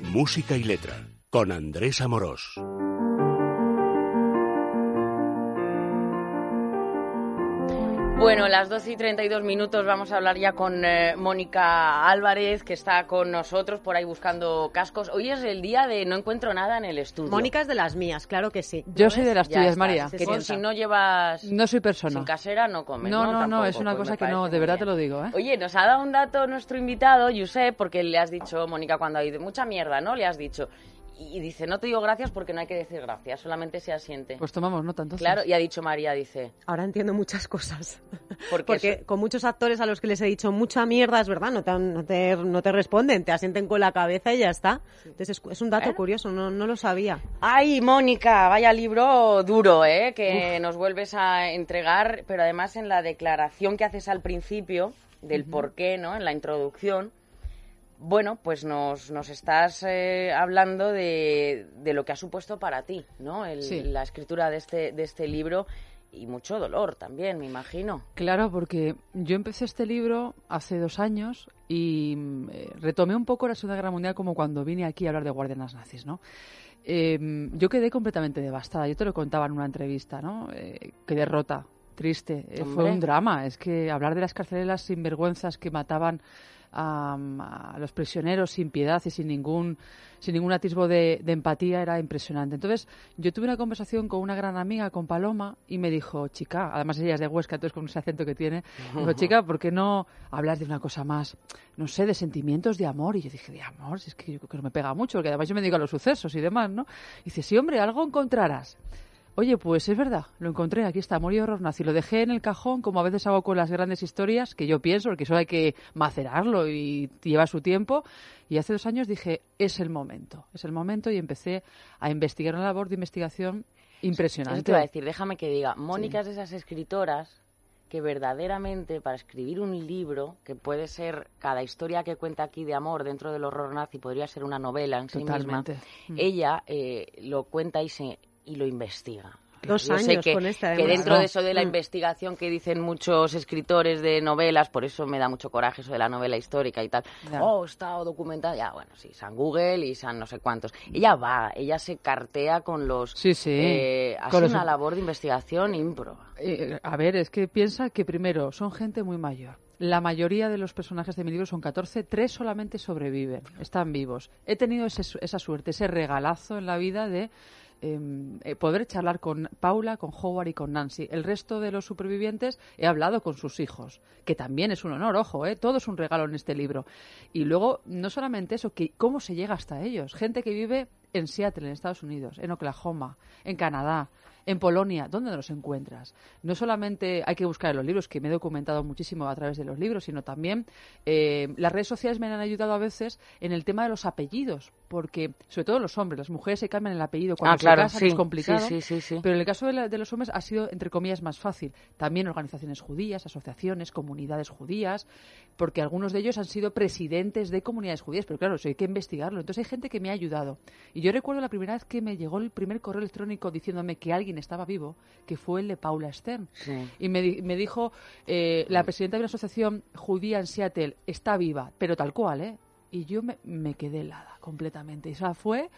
Música y letra. Con Andrés Amorós. Bueno, las 12 y 32 minutos vamos a hablar ya con eh, Mónica Álvarez, que está con nosotros por ahí buscando cascos. Hoy es el día de no encuentro nada en el estudio. Mónica es de las mías, claro que sí. Yo soy de las Ya tuyas, está, María. que si no llevas No soy persona. sin casera, no comes. No, No, no, es una pues cosa que no, de verdad bien. te lo digo, ¿eh? Oye, nos ha dado un dato nuestro invitado, Josep, porque le has dicho, Mónica, cuando hay de mucha mierda, ¿no? Le has dicho. Y dice, no te digo gracias porque no hay que decir gracias, solamente se asiente. Pues tomamos nota entonces. claro, y ha dicho María, dice, Ahora entiendo muchas cosas. porque, Porque eso- con muchos actores a los que les he dicho mucha mierda, es verdad, no te, no te, no te responden, te asienten con la cabeza y ya está. Entonces es, es un dato Bueno. curioso, no, no lo sabía. Ay, Mónica, vaya libro duro, ¿eh? Que nos vuelves a entregar, pero además en la declaración que haces al principio del por qué, ¿no? En la introducción, bueno, pues nos, nos estás eh, hablando de, de lo que ha supuesto para ti, ¿no? El- Sí. La escritura de este, de este libro y mucho dolor también, me imagino. Claro, porque yo empecé este libro hace dos años y mm, eh, retomé un poco la Segunda Guerra Mundial como cuando vine aquí a hablar de guardianas nazis, ¿no? Eh, yo quedé completamente devastada. Yo te lo contaba en una entrevista, ¿no? Eh, quedé rota, triste. Fue un drama. Es que hablar de las carceleras sinvergüenzas que mataban a, a los prisioneros sin piedad y sin ningún, sin ningún atisbo de, de empatía era impresionante. Entonces, yo tuve una conversación con una gran amiga, con Paloma, y me dijo, chica, además ella es de Huesca, entonces con ese acento que tiene, me dijo, chica, ¿por qué no hablas de una cosa más, no sé, de sentimientos de amor? Y yo dije, de amor, si es que yo creo que no me pega mucho, porque además yo me digo a los sucesos y demás, ¿no? Y dice, sí, hombre, algo encontrarás. Oye, pues es verdad, lo encontré, aquí está, Morir Horror Nazi. Lo dejé en el cajón, como a veces hago con las grandes historias, que yo pienso, porque eso hay que macerarlo y lleva su tiempo. Y hace dos años dije, es el momento, es el momento, y empecé a investigar una labor de investigación impresionante. Eso te iba a decir, déjame que diga, Mónica es de esas escritoras que verdaderamente para escribir un libro, que puede ser cada historia que cuenta aquí de amor dentro del horror nazi, podría ser una novela en sí Totalmente. misma, Mm. ella eh, lo cuenta y, se, y lo investiga. Dos Yo sé años que, con esta, que dentro de eso de la Mm. investigación que dicen muchos escritores de novelas, por eso me da mucho coraje eso de la novela histórica y tal. Oh, está documentada. Ya, bueno, sí, San Google y San no sé cuántos. Ella va, ella se cartea con los... Sí, sí. eh, hace los- una labor de investigación ímproba. Eh, a ver, es que piensa que primero son gente muy mayor. La mayoría de los personajes de mi libro son 14, tres solamente sobreviven, están vivos. He tenido ese- esa suerte, ese regalazo en la vida de eh, poder charlar con Paula, con Howard y con Nancy. El resto de los supervivientes he hablado con sus hijos, que también es un honor, ojo, ¿eh? todo es un regalo en este libro. Y luego, no solamente eso, que cómo se llega hasta ellos. Gente que vive en Seattle, en Estados Unidos, en Oklahoma, en Canadá, en Polonia, ¿dónde los encuentras? No solamente hay que buscar en los libros, que me he documentado muchísimo a través de los libros, sino también eh, las redes sociales me han ayudado a veces en el tema de los apellidos, porque sobre todo los hombres, las mujeres se cambian el apellido cuando Ah, claro, se casan, sí, es complicado, sí, sí, sí, sí. pero en el caso de, la- de los hombres ha sido, entre comillas, más fácil. También organizaciones judías, asociaciones, comunidades judías, porque algunos de ellos han sido presidentes de comunidades judías, pero claro, eso hay que investigarlo. Entonces hay gente que me ha ayudado. Y yo recuerdo la primera vez que me llegó el primer correo electrónico diciéndome que alguien estaba vivo, que fue el de Paula Stern. Y me, di- me dijo, eh, la presidenta de una asociación judía en Seattle está viva, pero tal cual, ¿eh? Y yo me, me quedé helada completamente. Y esa fue,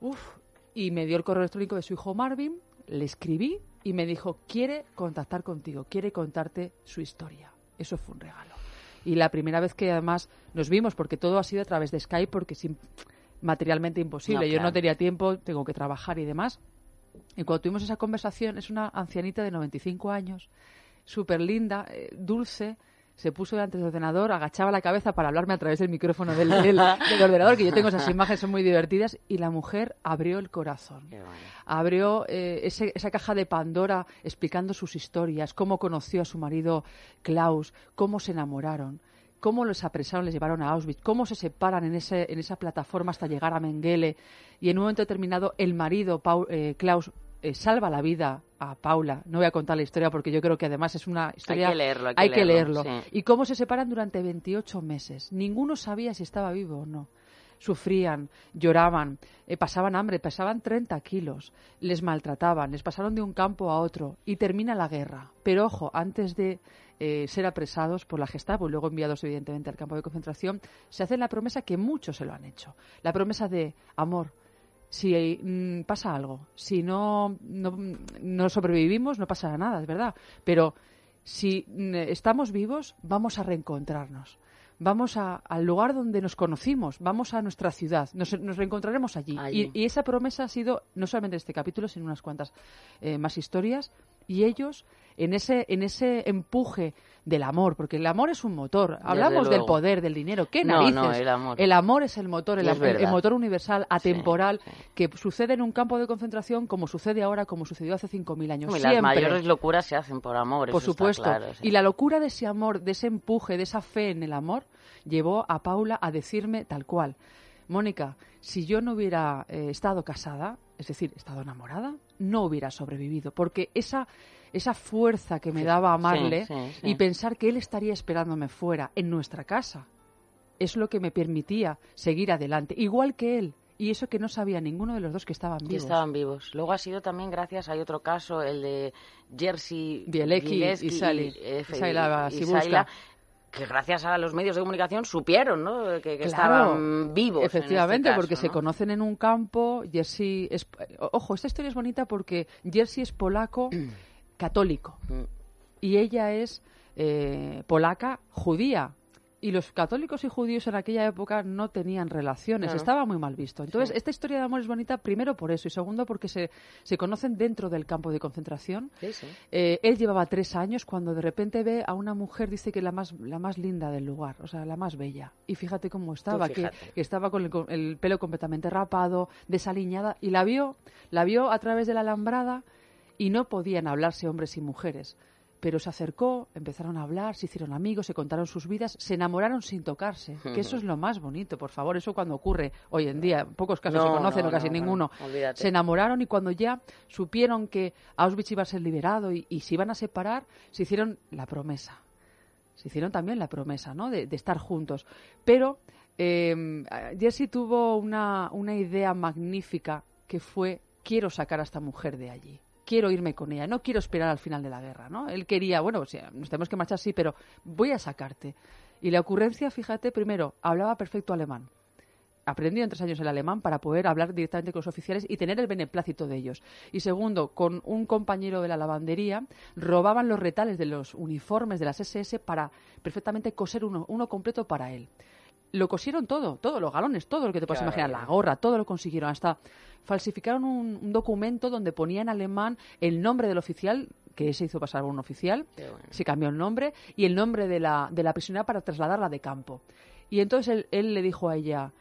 uff, y me dio el correo electrónico de su hijo Marvin, le escribí y me dijo, quiere contactar contigo, quiere contarte su historia. Eso fue un regalo. Y la primera vez que además nos vimos, porque todo ha sido a través de Skype, porque es im- materialmente imposible. No, Yo no tenía tiempo, tengo que trabajar y demás. Y cuando tuvimos esa conversación, es una ancianita de 95 años, súper linda, eh, dulce, se puso delante del ordenador, agachaba la cabeza para hablarme a través del micrófono del, del- del ordenador, que yo tengo esas imágenes, son muy divertidas, y la mujer abrió el corazón. Abrió eh, ese- esa caja de Pandora explicando sus historias, cómo conoció a su marido Klaus, cómo se enamoraron, cómo los apresaron, les llevaron a Auschwitz, cómo se separan en, ese, en esa plataforma hasta llegar a Mengele, y en un momento determinado el marido, eh, Klaus, eh, salva la vida a Paula. No voy a contar la historia porque yo creo que además es una historia... que leerlo, hay que leerlo, sí. Y cómo se separan durante 28 meses. Ninguno sabía si estaba vivo o no. Sufrían, lloraban, eh, pasaban hambre, pesaban 30 kilos, les maltrataban, les pasaron de un campo a otro y termina la guerra. Pero ojo, antes de eh, ser apresados por la Gestapo y luego enviados evidentemente al campo de concentración, se hace la promesa que muchos se lo han hecho. La promesa de amor, si mm, pasa algo, si no, no, no sobrevivimos, no pasará nada, es verdad. Pero si mm, estamos vivos, vamos a reencontrarnos. Vamos a- al lugar donde nos conocimos, vamos a nuestra ciudad, nos, nos reencontraremos allí. Allí. Y, y esa promesa ha sido no solamente este capítulo, sino unas cuantas eh, más historias. Y ellos, en ese, en ese empuje del amor, porque el amor es un motor. Hablamos del poder, del dinero. ¿Qué No, narices? no, el amor. El amor es el motor, el, el- motor universal, atemporal, que sucede en un campo de concentración como sucede ahora, como sucedió hace 5.000 años. Y las mayores locuras se hacen por amor. Por eso está supuesto. claro, sí. Y la locura de ese amor, de ese empuje, de esa fe en el amor, llevó a Paula a decirme tal cual. Mónica, si yo no hubiera eh, estado casada, es decir, estado enamorada, no hubiera sobrevivido. Porque esa, esa fuerza que me daba amarle sí, sí. y pensar que él estaría esperándome fuera, en nuestra casa, es lo que me permitía seguir adelante. Igual que él. Y eso que no sabía ninguno de los dos que estaban Que vivos. estaban vivos. Luego ha sido también gracias, hay otro caso, el de Jersey Bielecki y Sally- y que gracias a los medios de comunicación supieron ¿no? que, que Claro, estaban vivos. este Efectivamente, caso, porque se ¿no? conocen en un campo. Jersey es. Ojo, esta historia es bonita porque Jersey es polaco católico Mm. y ella es eh, polaca judía. Y los católicos y judíos en aquella época no tenían relaciones, Claro. estaba muy mal visto. Entonces, Sí. esta historia de amor es bonita primero por eso y segundo porque se, se conocen dentro del campo de concentración. Sí, sí. Eh, él llevaba tres años cuando de repente ve a una mujer, dice que la más, la más linda del lugar, o sea, la más bella. Y fíjate cómo estaba, que estaba con el, con el pelo completamente rapado, desaliñada, y la vio, la vio a través de la alambrada y no podían hablarse hombres y mujeres. Pero se acercó, empezaron a hablar, se hicieron amigos, se contaron sus vidas, se enamoraron sin tocarse. Que eso es lo más bonito, por favor. Eso cuando ocurre hoy en día, en pocos casos No, se conocen no, o casi no, no, ninguno. Se enamoraron y cuando ya supieron que Auschwitz iba a ser liberado y, y se iban a separar, se hicieron la promesa. Se hicieron también la promesa, ¿no? De, de estar juntos. Pero eh, Jesse tuvo una, una idea magnífica que fue quiero sacar a esta mujer de allí. Quiero irme con ella, no quiero esperar al final de la guerra, ¿no? Él quería, bueno, o sea, nos tenemos que marchar, sí, pero voy a sacarte. Y la ocurrencia, fíjate, primero, hablaba perfecto alemán aprendió en tres años el alemán para poder hablar directamente con los oficiales y tener el beneplácito de ellos. Y segundo, con un compañero de la lavandería, robaban los retales de los uniformes de las SS para perfectamente coser uno, uno completo para él. Lo cosieron todo, todos los galones, todo lo que te puedas Claro. imaginar, la gorra, todo lo consiguieron. Hasta falsificaron un, un documento donde ponía en alemán el nombre del oficial que se hizo pasar por un oficial, se cambió el nombre y el nombre de la, de la prisionera para trasladarla de campo. Y entonces él, él le dijo a ella,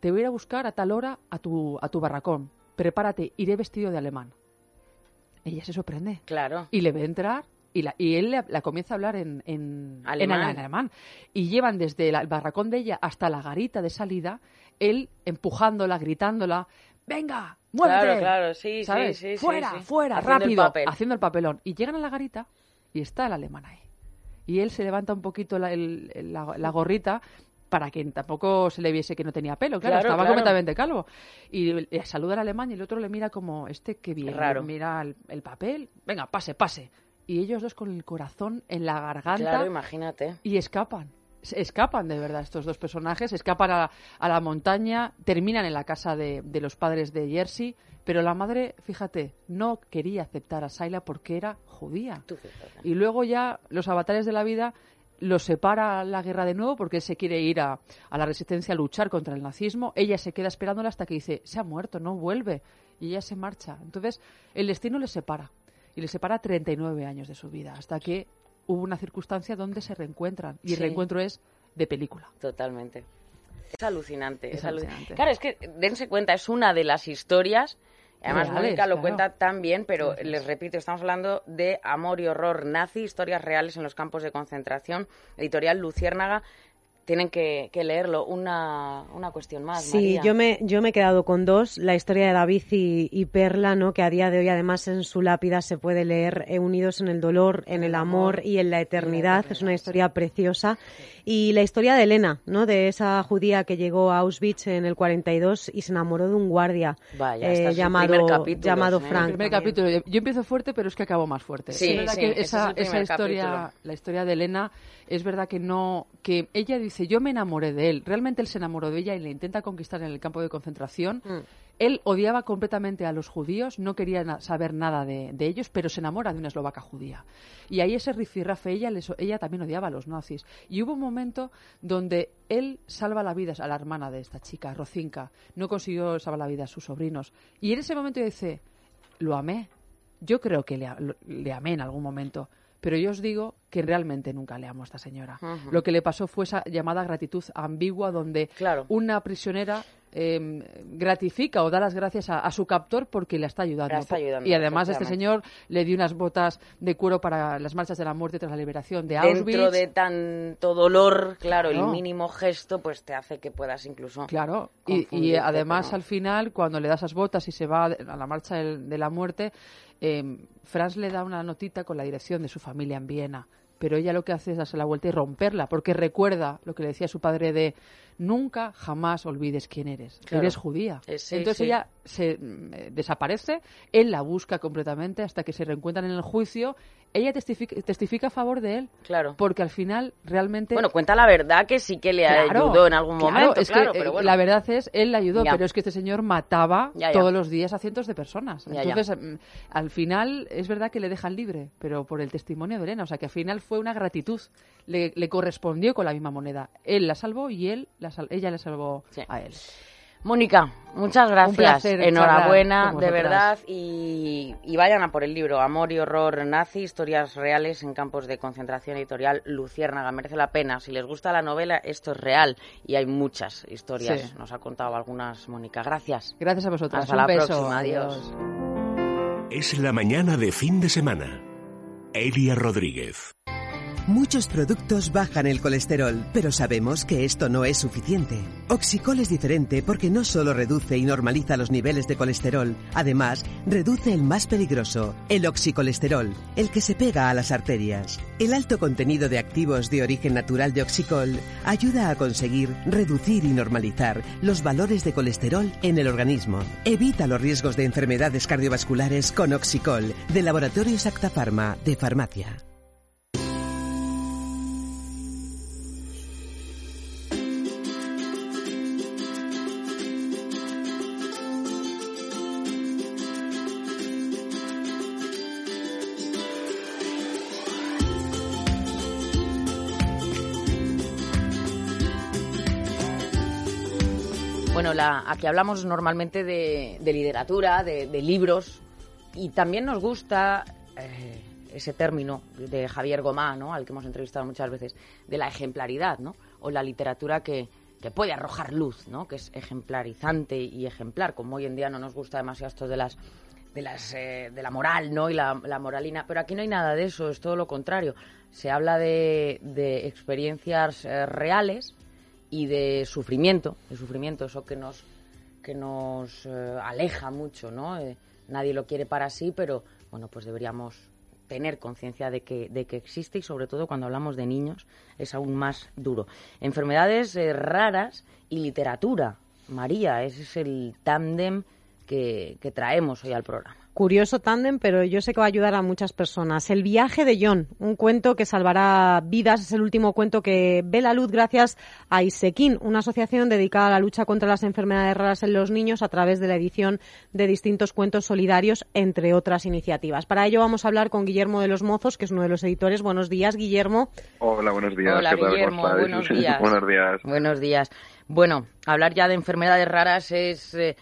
te voy a ir a buscar a tal hora a tu, a tu barracón, prepárate, iré vestido de alemán. Ella se sorprende. Claro. Y le ve entrar y, la, y él la comienza a hablar en, en, Alemán. en alemán. Y llevan desde la- el barracón de ella hasta la garita de salida, él empujándola, gritándola, venga, muévete. Claro, claro, sí, sí, ¿sabes? sí, sí, Fuera, sí. fuera, Haciendo el rápido, papel. haciendo el papelón. Y llegan a la garita y está el alemán ahí. Y él se levanta un poquito la, el- el- gorrita para que tampoco se le viese que no tenía pelo, claro, Claro, estaba claro. completamente calvo. Y le saluda al alemán y el otro le mira como, este qué bien, Raro. mira el, el papel, venga, pase, pase. Y ellos dos con el corazón en la garganta Claro, imagínate. y escapan. Se escapan de verdad estos dos personajes, escapan a, a la montaña, terminan en la casa de, de los padres de Jersey, pero la madre, fíjate, no quería aceptar a Sayla porque era judía. Y luego ya los avatares de la vida los separa la guerra de nuevo porque él se quiere ir a, a la resistencia a luchar contra el nazismo. Ella se queda esperándola hasta que dice, se ha muerto, no vuelve. Y ella se marcha. Entonces, el destino les separa. Y les separa 39 años de su vida, hasta que hubo una circunstancia donde se reencuentran. Y el reencuentro es de película. Totalmente. Es alucinante. Es es alu- alucinante. Claro, es que dense cuenta, es una de las historias. Además, Reales, Mónica lo claro. cuenta tan bien, pero les repito, estamos hablando de Amor y Horror Nazi, historias reales en los campos de concentración, editorial Luciérnaga. Tienen que, que leerlo. Una, una cuestión más, Sí, María. yo me, yo me he quedado con dos. La historia de David y, y Perla, ¿no? que a día de hoy además en su lápida se puede leer eh, unidos en el dolor, en el amor y en la eternidad. Es una historia preciosa. Y la historia de Elena, ¿no? de esa judía que llegó a Auschwitz en el 42 y se enamoró de un guardia Vaya, eh, es llamado, capítulo, llamado. Frank. El primer capítulo. Yo empiezo fuerte, pero es que acabo más fuerte. Sí, es verdad sí, que es esa, primer esa historia, capítulo. la historia de Elena, es verdad que no, que ella dice, yo me enamoré de él. Realmente él se enamoró de ella y le intenta conquistar en el campo de concentración. Mm. Él odiaba completamente a los judíos, no quería na- saber nada de, de ellos, pero se enamora de una eslovaca judía. Y ahí ese rifirrafe, ella, les- ella también odiaba a los nazis. Y hubo un momento donde él salva la vida a la hermana de esta chica, Rocinka. No consiguió salvar la vida a sus sobrinos. Y en ese momento dice, lo amé. Yo creo que le amé en algún momento. Pero yo os digo que realmente nunca le amo a esta señora. Lo que le pasó fue esa llamada gratitud ambigua donde una prisionera eh, gratifica o da las gracias a, a su captor porque le está ayudando. La está ayudando, y además este señor le dio unas botas de cuero para las marchas de la muerte tras la liberación de Auschwitz. Dentro de tanto dolor, claro, el mínimo gesto pues te hace que puedas incluso Claro, y, además al final, cuando le da esas botas y se va a la marcha de la muerte, eh, Franz le da una notita con la dirección de su familia en Viena. Pero ella lo que hace es darse la vuelta y romperla, porque recuerda lo que le decía su padre de nunca, jamás olvides quién eres. Claro. Eres judía. Eh, sí, Entonces sí. ella se mm, eh, desaparece, él la busca completamente hasta que se reencuentran en el juicio. Ella testifica, testifica a favor de él. Claro. Porque al final realmente Bueno, cuenta la verdad que sí que le Claro, ayudó en algún claro, momento, es claro, que pero bueno. la verdad es, él la ayudó, Ya. pero es que este señor mataba Ya, ya. todos los días a cientos de personas. Entonces, mm, al final, es verdad que le dejan libre, pero por el testimonio de Elena, o sea, que al final fue una gratitud. Le, le correspondió con la misma moneda. Él la salvó y él la sal- ella le salvó a él. Mónica, muchas gracias. placer Enhorabuena, de vosotras. verdad. Y, y vayan a por el libro Amor y Horror Nazi, historias reales en campos de concentración editorial Luciérnaga. Merece la pena. Si les gusta la novela, esto es real. Y hay muchas historias. Sí. Nos ha contado algunas, Mónica. Gracias. Gracias a vosotras. Hasta Un la beso. próxima. Adiós. Es la mañana de fin de semana. Elia Rodríguez. Muchos productos bajan el colesterol, pero sabemos que esto no es suficiente. Oxicol es diferente porque no solo reduce y normaliza los niveles de colesterol, además reduce el más peligroso, el oxicolesterol, el que se pega a las arterias. El alto contenido de activos de origen natural de Oxicol ayuda a conseguir reducir y normalizar los valores de colesterol en el organismo. Evita los riesgos de enfermedades cardiovasculares con Oxicol, de Laboratorios Acta Pharma, de Farmacia. La, aquí hablamos normalmente de, de literatura, de, libros, y también nos gusta eh, ese término de Javier Gomá, ¿no? al que hemos entrevistado muchas veces, de la ejemplaridad, ¿no? o la literatura que, que puede arrojar luz, ¿no? que es ejemplarizante y ejemplar, como hoy en día no nos gusta demasiado esto de las de las eh, de la moral no y la, la moralina pero aquí no hay nada de eso es todo lo contrario se habla de, de experiencias eh, reales y de sufrimiento, de sufrimiento, eso que nos que nos eh, aleja mucho, ¿no? Eh, nadie lo quiere para sí, pero bueno, pues deberíamos tener conciencia de que, de que existe y sobre todo cuando hablamos de niños es aún más duro. Enfermedades eh, raras y literatura. María, ese es el tándem que, que traemos hoy al programa. Curioso tándem, pero yo sé que va a ayudar a muchas personas. El viaje de John, un cuento que salvará vidas, es el último cuento que ve la luz gracias a Isequín, una asociación dedicada a la lucha contra las enfermedades raras en los niños a través de la edición de distintos cuentos solidarios, entre otras iniciativas. Para ello vamos a hablar con Guillermo de los Mozos, que es uno de los editores. Buenos días, Guillermo. Hola, buenos días. Hola. Guillermo, buenos días. Buenos días. Bueno, hablar ya de enfermedades raras es, eh,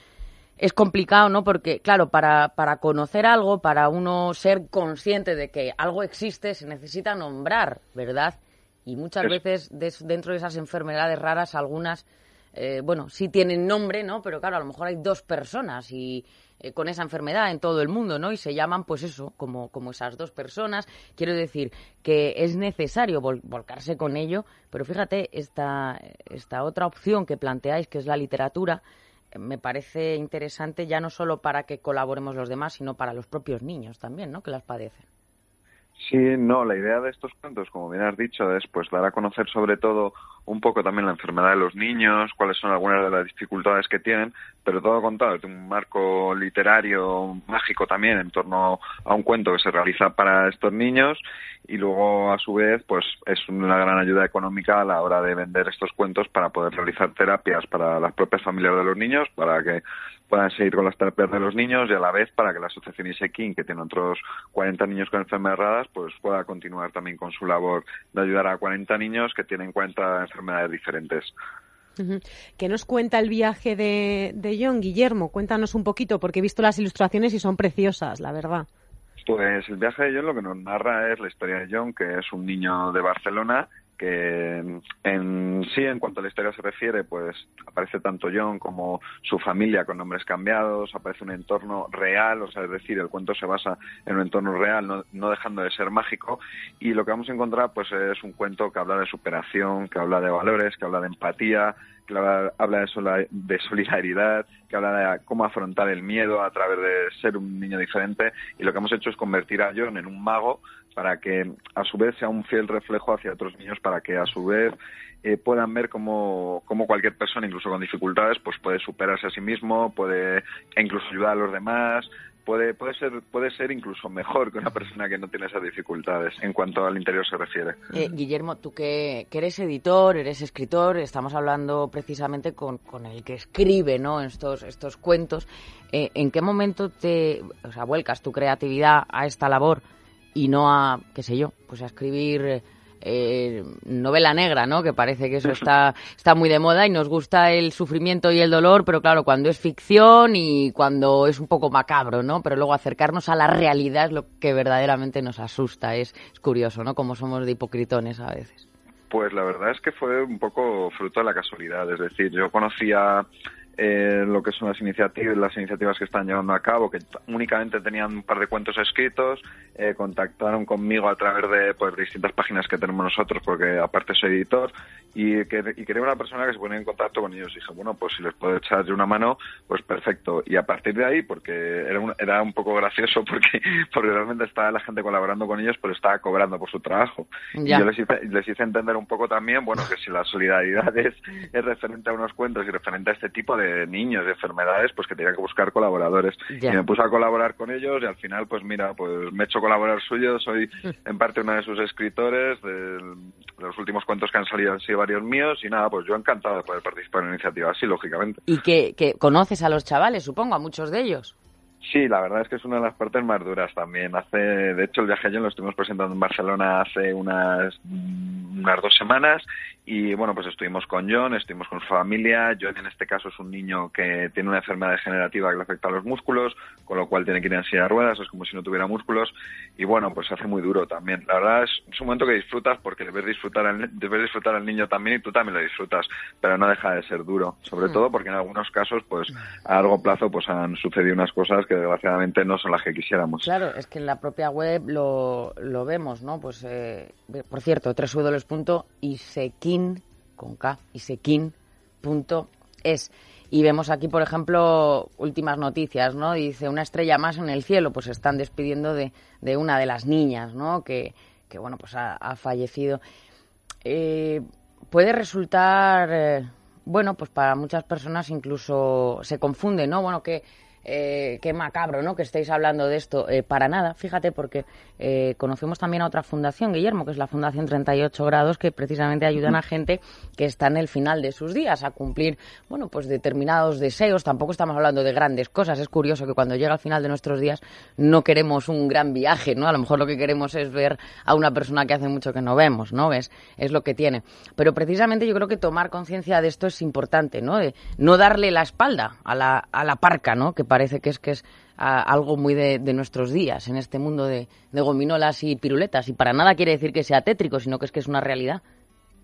es complicado, ¿no? Porque, claro, para, para conocer algo, para uno ser consciente de que algo existe, se necesita nombrar, ¿verdad? Y muchas Es- veces des- dentro de esas enfermedades raras, algunas, eh, bueno, sí tienen nombre, ¿no? Pero claro, a lo mejor hay dos personas y eh, con esa enfermedad en todo el mundo, ¿no? Y se llaman, pues eso, como, como esas dos personas. Quiero decir que es necesario vol- volcarse con ello, pero fíjate, esta, esta otra opción que planteáis, que es la literatura, me parece interesante ya no solo para que colaboremos los demás, sino para los propios niños también, ¿no? Que las padecen. Sí, no, la idea de estos cuentos, como bien has dicho, es pues dar a conocer sobre todo un poco también la enfermedad de los niños, cuáles son algunas de las dificultades que tienen, pero todo contado desde un marco literario mágico también en torno a un cuento que se realiza para estos niños y luego a su vez pues es una gran ayuda económica a la hora de vender estos cuentos para poder realizar terapias para las propias familias de los niños, para que puedan seguir con las terapias de los niños y a la vez para que la asociación Isequín, que tiene otros 40 niños con enfermedades raras, pues pueda continuar también con su labor de ayudar a 40 niños que tienen 40 enfermedades diferentes. Ujú. ¿Qué nos cuenta el viaje de, de John, Guillermo? Cuéntanos un poquito, porque he visto las ilustraciones y son preciosas, la verdad. Pues el viaje de John lo que nos narra es la historia de John, que es un niño de Barcelona que en sí, en cuanto a la historia se refiere, pues aparece tanto John como su familia con nombres cambiados, aparece un entorno real, o sea, es decir, el cuento se basa en un entorno real, no, no dejando de ser mágico, y lo que vamos a encontrar pues es un cuento que habla de superación, que habla de valores, que habla de empatía, que habla, de, de solidaridad, que habla de cómo afrontar el miedo a través de ser un niño diferente, y lo que hemos hecho es convertir a John en un mago para que a su vez sea un fiel reflejo hacia otros niños, para que a su vez eh, puedan ver cómo, cómo cualquier persona, incluso con dificultades, pues puede superarse a sí mismo, puede e incluso ayudar a los demás, puede, puede ser, puede ser incluso mejor que una persona que no tiene esas dificultades en cuanto al interior se refiere. Eh, Guillermo, tú que, que eres editor, eres escritor, estamos hablando precisamente con, con el que escribe ¿no? estos, estos cuentos. Eh, ¿En qué momento te o sea, vuelcas tu creatividad a esta labor y no a, qué sé yo, pues a escribir eh, novela negra, ¿no? Que parece que eso está, está muy de moda y nos gusta el sufrimiento y el dolor, pero claro, cuando es ficción y cuando es un poco macabro, ¿no? Pero luego acercarnos a la realidad es lo que verdaderamente nos asusta. Es, es curioso, ¿no? Como somos de hipocritones a veces. Pues la verdad es que fue un poco fruto de la casualidad. Es decir, yo conocía eh, lo que son las iniciativas, las iniciativas que están llevando a cabo, que únicamente tenían un par de cuentos escritos, eh, contactaron conmigo a través de pues, distintas páginas que tenemos nosotros, porque aparte soy editor, y, que, y quería una persona que se ponía en contacto con ellos. Dije, bueno, pues si les puedo echar yo una mano, pues perfecto. Y a partir de ahí, porque era un, era un poco gracioso, porque, porque realmente estaba la gente colaborando con ellos, pero estaba cobrando por su trabajo. Ya. Y yo les hice, les hice entender un poco también, bueno, que si la solidaridad es, es referente a unos cuentos y referente a este tipo de niños, de enfermedades, pues que tenía que buscar colaboradores. Ya. Y me puse a colaborar con ellos y al final, pues mira, pues me he hecho colaborar suyo, soy en parte uno de sus escritores, de los últimos cuentos que han salido han sido varios míos y nada, pues yo encantado de poder participar en iniciativas así, lógicamente. Y que, que conoces a los chavales, supongo, a muchos de ellos. Sí, la verdad es que es una de las partes más duras también. Hace, de hecho, el viaje a John lo estuvimos presentando en Barcelona hace unas, unas dos semanas y bueno, pues estuvimos con John, estuvimos con su familia. John en este caso es un niño que tiene una enfermedad degenerativa que le afecta a los músculos, con lo cual tiene que ir en silla de ruedas, es como si no tuviera músculos y bueno, pues se hace muy duro también. La verdad es, es un momento que disfrutas porque debes disfrutar, al, debes disfrutar al niño también y tú también lo disfrutas, pero no deja de ser duro, sobre Mm. todo porque en algunos casos, pues a largo plazo, pues han sucedido unas cosas que desgraciadamente no son las que quisiéramos. Claro, es que en la propia web lo, lo vemos, ¿no? Pues, eh, por cierto, www.isekin, con K, isekin.es. Y vemos aquí, por ejemplo, últimas noticias, ¿no? Dice, una estrella más en el cielo, pues están despidiendo de, de una de las niñas, ¿no? Que, que bueno, pues ha, ha fallecido. Eh, puede resultar, eh, bueno, pues para muchas personas incluso se confunde, ¿no? Bueno, que eh, qué macabro, ¿no? Que estéis hablando de esto. Eh, para nada, fíjate, porque eh, conocemos también a otra fundación, Guillermo, que es la Fundación 38 Grados, que precisamente ayudan a gente que está en el final de sus días a cumplir, bueno, pues determinados deseos. Tampoco estamos hablando de grandes cosas. Es curioso que cuando llega al final de nuestros días no queremos un gran viaje, ¿no? A lo mejor lo que queremos es ver a una persona que hace mucho que no vemos, ¿no? Es, es lo que tiene. Pero precisamente yo creo que tomar conciencia de esto es importante, ¿no? De no darle la espalda a la, a la parca, ¿no? Que parece que es que es a- algo muy de, de nuestros días en este mundo de, de gominolas y piruletas. Y para nada quiere decir que sea tétrico, sino que es que es una realidad.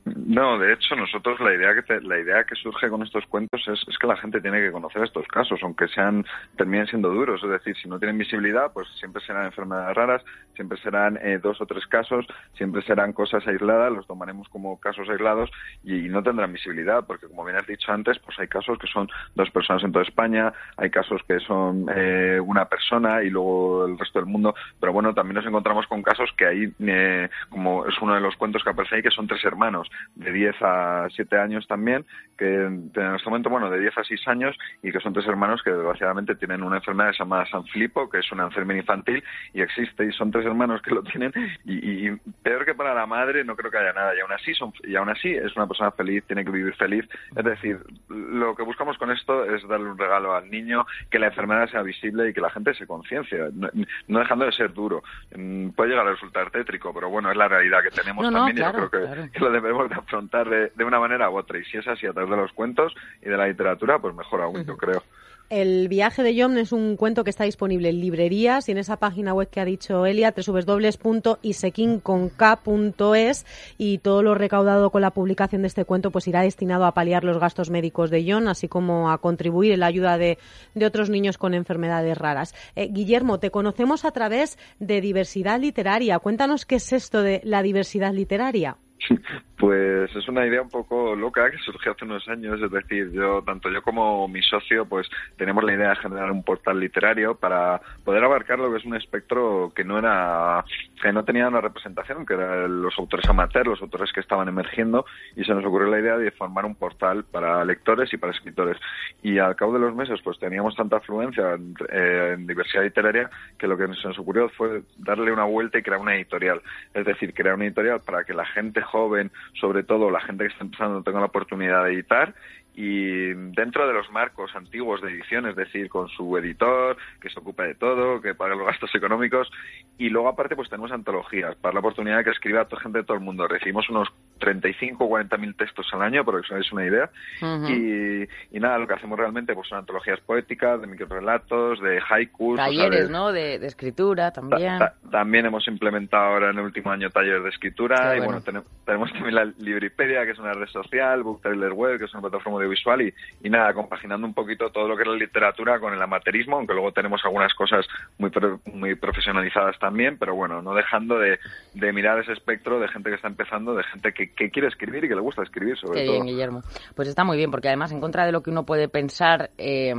No, de hecho, nosotros la idea que te- la idea que surge con estos cuentos es, es que la gente tiene que conocer estos casos, aunque sean terminen siendo duros. Es decir, si no tienen visibilidad, pues siempre serán enfermedades raras, siempre serán eh, dos o tres casos, siempre serán cosas aisladas, los tomaremos como casos aislados y, no tendrán visibilidad, porque como bien has dicho antes, pues hay casos que son dos personas en toda España, hay casos que son eh, una persona y luego el resto del mundo, pero bueno, también nos encontramos con casos que hay, eh, como es uno de los cuentos que aparece ahí, que son tres hermanos de 10 a 7 años también, que en este momento, bueno, de 10 a 6 años y que son tres hermanos que desgraciadamente tienen una enfermedad que se llama San Filipo, que es una enfermedad infantil y existe y son tres hermanos que lo tienen y, y peor que para la madre no creo que haya nada y aún así son, y aún así es una persona feliz, tiene que vivir feliz, es decir, lo que buscamos con esto es darle un regalo al niño, que la enfermedad sea visible y que la gente se conciencie, no, no dejando de ser duro. Mm, Puede llegar a resultar tétrico, pero bueno, es la realidad que tenemos No, no, también y yo creo que, claro. que lo debemos de afrontar de, de una manera u otra. Y si es así a través de los cuentos y de la literatura, pues mejor aún, yo creo. El viaje de John es un cuento que está disponible en librerías y en esa página web que ha dicho Elia, www.isequinconk.es y todo lo recaudado con la publicación de este cuento pues irá destinado a paliar los gastos médicos de John, así como a contribuir en la ayuda de, de otros niños con enfermedades raras. Eh, Guillermo, te conocemos a través de diversidad literaria. Cuéntanos qué es esto de la diversidad literaria. Pues es una idea un poco loca que surgió hace unos años, es decir, yo tanto yo como mi socio pues tenemos la idea de generar un portal literario para poder abarcar lo que es un espectro que no era que no tenía una representación, que eran los autores amateurs, los autores que estaban emergiendo y se nos ocurrió la idea de formar un portal para lectores y para escritores. Y al cabo de los meses pues teníamos tanta afluencia en, diversidad literaria que lo que se nos ocurrió fue darle una vuelta y crear una editorial, es decir, crear una editorial para que la gente joven, sobre todo la gente que está empezando, tenga la oportunidad de editar y dentro de los marcos antiguos de edición, es decir, con su editor, que se ocupe de todo, que pague los gastos económicos, y luego aparte pues tenemos antologías, para la oportunidad de que escriba toda gente de todo el mundo. Recibimos unos 35 o 40 mil textos al año, para que os hagáis una idea. Ujú. y, y nada, lo que hacemos realmente pues son antologías poéticas, de microrelatos, de haikus. o sea, Talleres, de- ¿no? De, de escritura Ta- también. ta- también hemos implementado ahora en el último año talleres de escritura Qué y bueno. bueno, tenemos, tenemos también la Libripedia, que es una red social, Book Trailer Web, que es una plataforma audiovisual y, y nada, compaginando un poquito todo lo que es la literatura con el amateurismo, aunque luego tenemos algunas cosas muy pro- muy profesionalizadas también, pero bueno, no dejando de, de mirar ese espectro de gente que está empezando, de gente que, que quiere escribir y que le gusta escribir sobre Qué todo. bien, Guillermo. Pues está muy bien, porque además, en contra de lo que uno puede pensar, eh,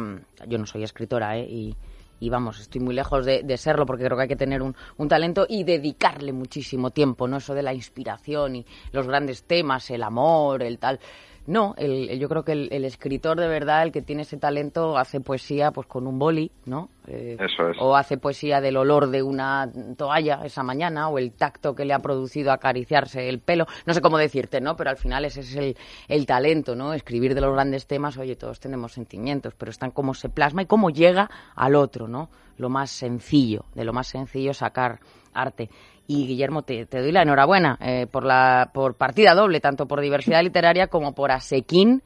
yo no soy escritora, ¿eh? Y, y vamos, estoy muy lejos de, de serlo, porque creo que hay que tener un, un talento y dedicarle muchísimo tiempo, ¿no? Eso de la inspiración y los grandes temas, el amor, el tal. No, el- el- yo creo que el, el escritor de verdad, el que tiene ese talento, hace poesía pues con un boli, ¿no? Eh, Eso es. o hace poesía del olor de una toalla esa mañana o el tacto que le ha producido acariciarse el pelo. No sé cómo decirte, ¿no? Pero al final ese es el, el talento, ¿no? Escribir de los grandes temas, oye, todos tenemos sentimientos, pero están cómo se plasma y cómo llega al otro, ¿no? Lo más sencillo, de lo más sencillo sacar arte. Y Guillermo, te, te doy la enhorabuena eh, por, la, por partida doble, tanto por diversidad literaria como por Asequín,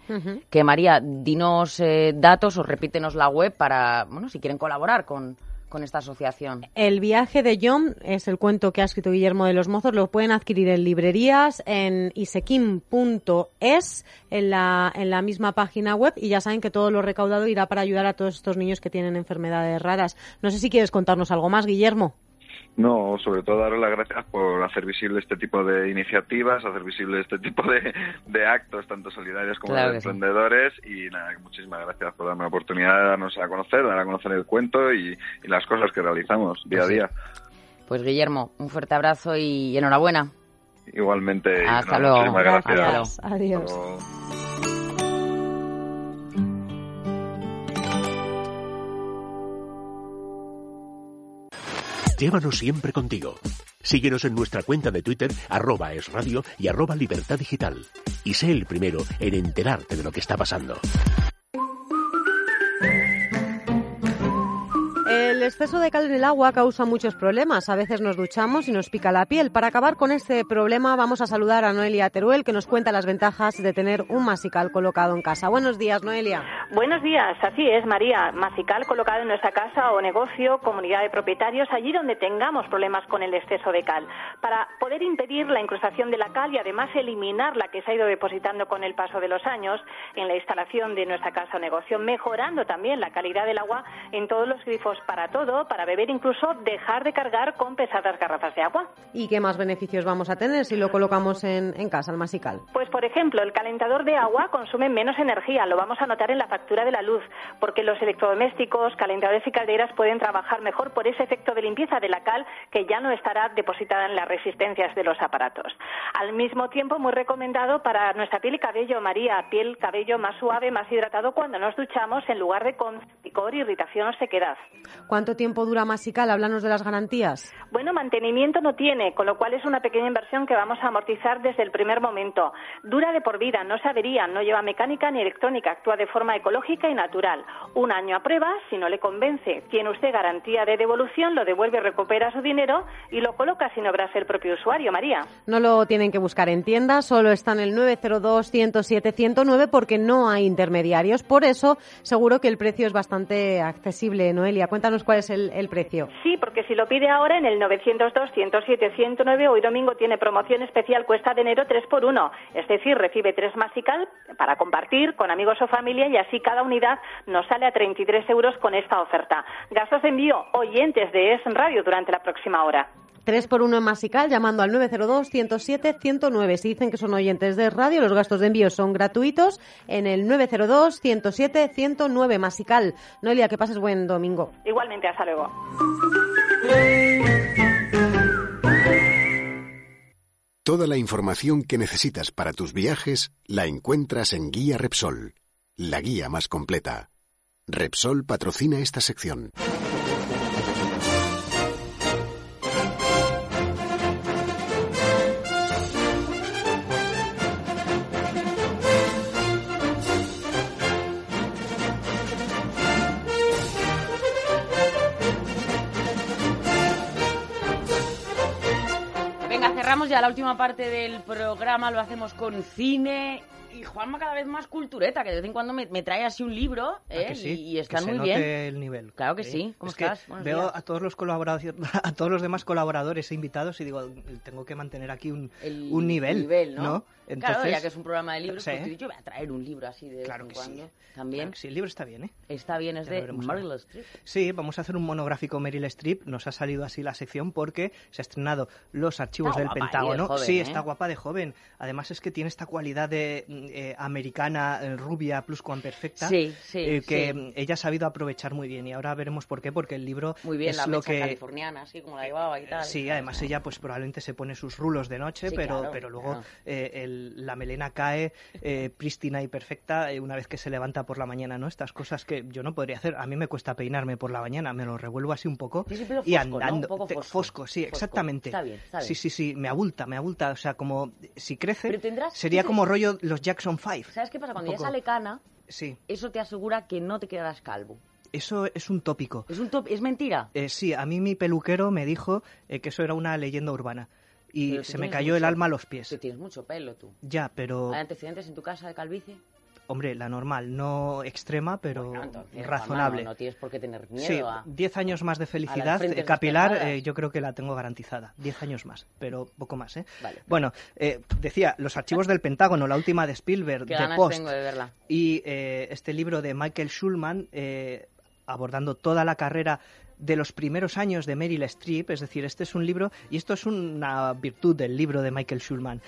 que María, dinos eh, datos o repítenos la web para, bueno, si quieren colaborar con, con esta asociación. El viaje de John es el cuento que ha escrito Guillermo de los Mozos. Lo pueden adquirir en librerías, en isequim.es, en la, en la misma página web. Y ya saben que todo lo recaudado irá para ayudar a todos estos niños que tienen enfermedades raras. No sé si quieres contarnos algo más, Guillermo. No, sobre todo daros las gracias por hacer visible este tipo de iniciativas, hacer visible este tipo de, de actos, tanto solidarios como Claro de sí. emprendedores. Y nada, muchísimas gracias por darme la oportunidad de darnos a conocer, dar a conocer el cuento y, y las cosas que realizamos día a Pues sí. día. Pues Guillermo, un fuerte abrazo y enhorabuena. Igualmente. y Hasta luego. muchísimas gracias. Adiós. Hasta luego. Llévanos siempre contigo. Síguenos en nuestra cuenta de Twitter, arroba es radio y arroba libertad digital. Y sé el primero en enterarte de lo que está pasando. Exceso de cal en el agua causa muchos problemas. A veces nos duchamos y nos pica la piel. Para acabar con este problema vamos a saludar a Noelia Teruel que nos cuenta las ventajas de tener un masical colocado en casa. Buenos días, Noelia. Buenos días, así es, María. Masical colocado en nuestra casa o negocio, comunidad de propietarios, allí donde tengamos problemas con el exceso de cal, para poder impedir la incrustación de la cal y además eliminar la que se ha ido depositando con el paso de los años en la instalación de nuestra casa o negocio, mejorando también la calidad del agua en todos los grifos para todo, para beber, incluso dejar de cargar con pesadas garrafas de agua. ¿Y qué más beneficios vamos a tener si lo colocamos en, en casa, el masical? Pues, por ejemplo, el calentador de agua consume menos energía, lo vamos a notar en la factura de la luz, porque los electrodomésticos, calentadores y calderas pueden trabajar mejor por ese efecto de limpieza de la cal que ya no estará depositada en las resistencias de los aparatos. Al mismo tiempo, muy recomendado para nuestra piel y cabello, María, piel, cabello más suave, más hidratado cuando nos duchamos en lugar de con picor, irritación o sequedad. ¿Cuánto tiempo dura masical? Háblanos de las garantías. Bueno, mantenimiento no tiene, con lo cual es una pequeña inversión que vamos a amortizar desde el primer momento. Dura de por vida, no se avería, no lleva mecánica ni electrónica, actúa de forma ecológica y natural. Un año a prueba, si no le convence, tiene usted garantía de devolución, lo devuelve recupera su dinero y lo coloca sin obrarse el propio usuario, María. No lo tienen que buscar en tiendas, solo está en el 902-107-109 porque no hay intermediarios. Por eso, seguro que el precio es bastante accesible. Noelia, cuéntanos cuál es el, precio. Sí, porque si lo pide ahora en el 902-107-109, hoy domingo tiene promoción especial, cuesta de enero 3 por 1. Es decir, recibe tres masical para compartir con amigos o familia y así cada unidad nos sale a 33 euros con esta oferta. Gastos de envío oyentes de Es Radio durante la próxima hora. 3 por 1 en Masical llamando al 902-107-109. Si dicen que son oyentes de radio, los gastos de envío son gratuitos en el 902-107-109 Masical. Noelia, que pases buen domingo. Igualmente, hasta luego. Toda la información que necesitas para tus viajes la encuentras en Guía Repsol, la guía más completa. Repsol patrocina esta sección. Ya la última parte del programa, lo hacemos con cine. Y Juanma cada vez más cultureta, que de vez en cuando me, me trae así un libro, ¿A ¿eh? sí? y, y Que están se muy note bien. el nivel. Claro que sí. ¿Cómo Es que estás? Buenos veo días. a todos los colaboradores, a todos los demás colaboradores e invitados y digo, tengo que mantener aquí un, El un nivel, ¿no? Entonces, ya que es un programa de libros, Sí. pues dicho, voy a traer un libro así de Claro vez en que sí. cuando. También. Claro que sí, el libro está bien, ¿eh? Está bien, es Ya de Meryl. Streep. Sí, vamos a hacer un monográfico Meryl Streep. Nos ha salido así la sección porque se ha estrenado Los Archivos Está del guapa de Pentágono. joven, sí, ¿eh? está guapa de joven. Además es que tiene esta cualidad de mm, eh, americana, eh, rubia, plus perfecta. Sí, sí, eh, que sí. ella ha sabido aprovechar muy bien. Y ahora veremos por qué, porque el libro Muy bien, es la lo que... californiana, así como la llevaba y tal. Sí, además ella pues probablemente se pone sus rulos de noche, Sí, pero, claro, pero luego claro. eh, el- la melena cae eh, prístina y perfecta eh, una vez que se levanta por la mañana, ¿no? Estas cosas que yo no podría hacer. A mí me cuesta peinarme por la mañana, me lo revuelvo así un poco Sí, sí, pero y fosco, ¿no? andando. Un poco te- fosco. sí, Fosco. exactamente. Está bien, está bien. Sí, sí, sí, me abulta, me abulta. O sea, como si crece, Pero tendrás- sería te- como rollo los Jackson 5. ¿Sabes qué pasa? Cuando ya sale cana, Sí, eso te asegura que no te quedarás calvo. eso es un tópico. ¿Es, un top, ¿es mentira? Eh, sí, a mí mi peluquero me dijo eh, que eso era una leyenda urbana. Y se me cayó el mucho- alma a los pies. Tú tienes mucho pelo, tú. Ya, pero ¿Hay antecedentes en tu casa de calvicie? Hombre, la normal, no extrema, pero Bueno, entonces, razonable. No, tienes por qué tener miedo Sí, a... 10 años más de felicidad eh, capilar, eh, yo creo que la tengo garantizada. 10 años más, pero poco más, ¿eh? Vale. Bueno, eh, decía, los archivos del Pentágono, la última de Spielberg, de Post, tengo de verla. y eh, este libro de Michael Schulman, eh, abordando toda la carrera de los primeros años de Meryl Streep, es decir, este es un libro, y esto es una virtud del libro de Michael Schulman,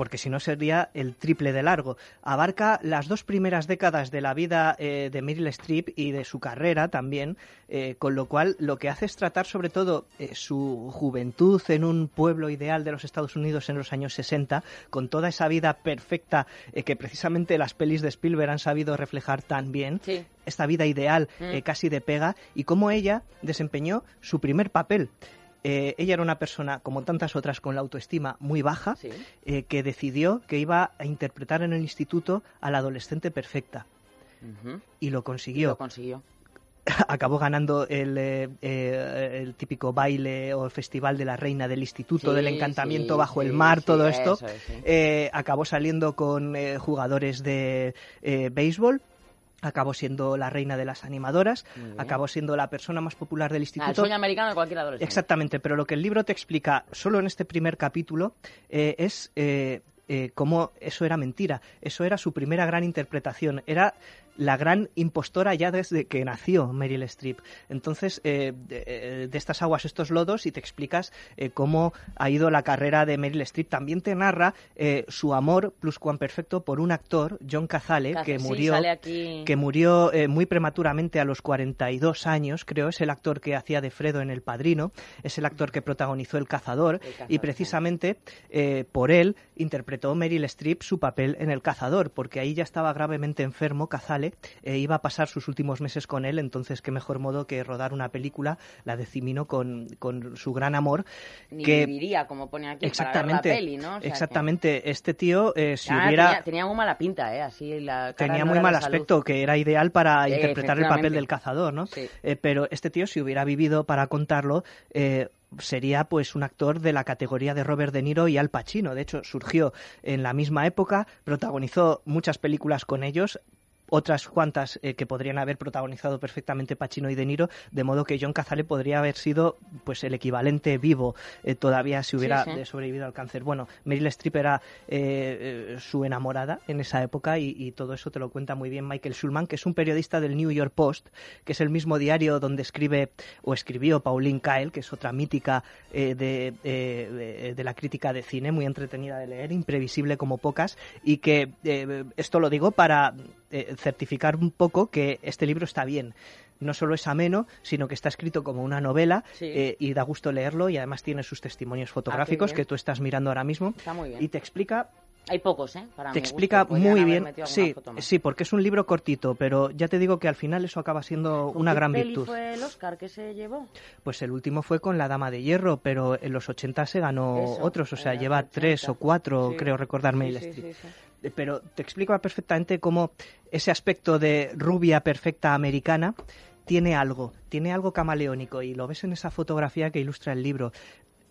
porque si no sería el triple de largo. Abarca las dos primeras décadas de la vida eh, de Meryl Streep y de su carrera también, eh, con lo cual lo que hace es tratar sobre todo eh, su juventud en un pueblo ideal de los Estados Unidos en los años 60, con toda esa vida perfecta eh, que precisamente las pelis de Spielberg han sabido reflejar tan bien, Sí. esta vida ideal Mm. eh, casi de pega, y cómo ella desempeñó su primer papel. Eh, ella era una persona, como tantas otras, con la autoestima muy baja, Sí. eh, que decidió que iba a interpretar en el instituto a la adolescente perfecta. Y lo consiguió. Lo consiguió. Acabó ganando el, eh, eh, el típico baile o festival de la reina del instituto Sí, del encantamiento sí, bajo el mar, todo esto. es. Eh, acabó saliendo con eh, jugadores de béisbol. Acabó siendo la reina de las animadoras, acabó siendo la persona más popular del Ah, el instituto. sueño americano de cualquier adolescente. Exactamente, pero lo que el libro te explica solo en este primer capítulo eh, es eh, eh, cómo eso era mentira. Eso era su primera gran interpretación. Era la gran impostora ya desde que nació Meryl Streep. Entonces, eh, de, eh, de estas aguas, estos lodos, y te explicas eh, cómo ha ido la carrera de Meryl Streep. También te narra eh, su amor pluscuamperfecto por un actor, John Cazale, Cazale, que murió que muy prematuramente a los 42 años, creo, es el actor que hacía de Fredo en El Padrino, es el actor que protagonizó El Cazador, El Cazador, y precisamente por él interpretó Meryl Streep su papel en El Cazador, porque ahí ya estaba gravemente enfermo Cazale, eh, iba a pasar sus últimos meses con él, entonces qué mejor modo que rodar una película, la de Cimino, con, con su gran amor, Ni que... viviría, como pone aquí, Exactamente, para ver la peli, ¿no? O sea que- exactamente. Este tío, eh, si Ah, hubiera... tenía, tenía muy mala pinta, ¿eh? Así la cara tenía no muy mal salud. aspecto, que era ideal para interpretar el papel del cazador, ¿no? Sí. Eh, pero este tío, si hubiera vivido para contarlo, eh, sería pues un actor de la categoría de Robert De Niro y Al Pacino. De hecho, surgió en la misma época, protagonizó muchas películas con ellos, otras cuantas eh, que podrían haber protagonizado perfectamente Pacino y De Niro, de modo que John Cazale podría haber sido pues el equivalente vivo eh, todavía si hubiera Sí, sí. eh, sobrevivido al cáncer. Bueno, Meryl Streep era eh, su enamorada en esa época y, y todo eso te lo cuenta muy bien Michael Schulman, que es un periodista del New York Post, que es el mismo diario donde escribe o escribió Pauline Kael, que es otra mítica de, de- de la crítica de cine, muy entretenida de leer, imprevisible como pocas, y que esto lo digo para eh, certificar un poco que este libro está bien. No solo es ameno, sino que está escrito como una novela Sí. eh, y da gusto leerlo y además tiene sus testimonios fotográficos bien. que tú estás mirando ahora mismo Está muy bien. y te explica Hay pocos, ¿eh? Para te explica muy bien sí sí porque es un libro cortito pero ya te digo que al final eso acaba siendo ¿Con una gran peli virtud fue el Oscar que se llevó? pues el último fue con la Dama de Hierro pero en los 80 se ganó Eso, otros o sea lleva 80. tres o cuatro Sí. creo recordar Sí, Meryl sí, Pero te explico perfectamente cómo ese aspecto de rubia perfecta americana tiene algo, tiene algo camaleónico y lo ves en esa fotografía que ilustra el libro.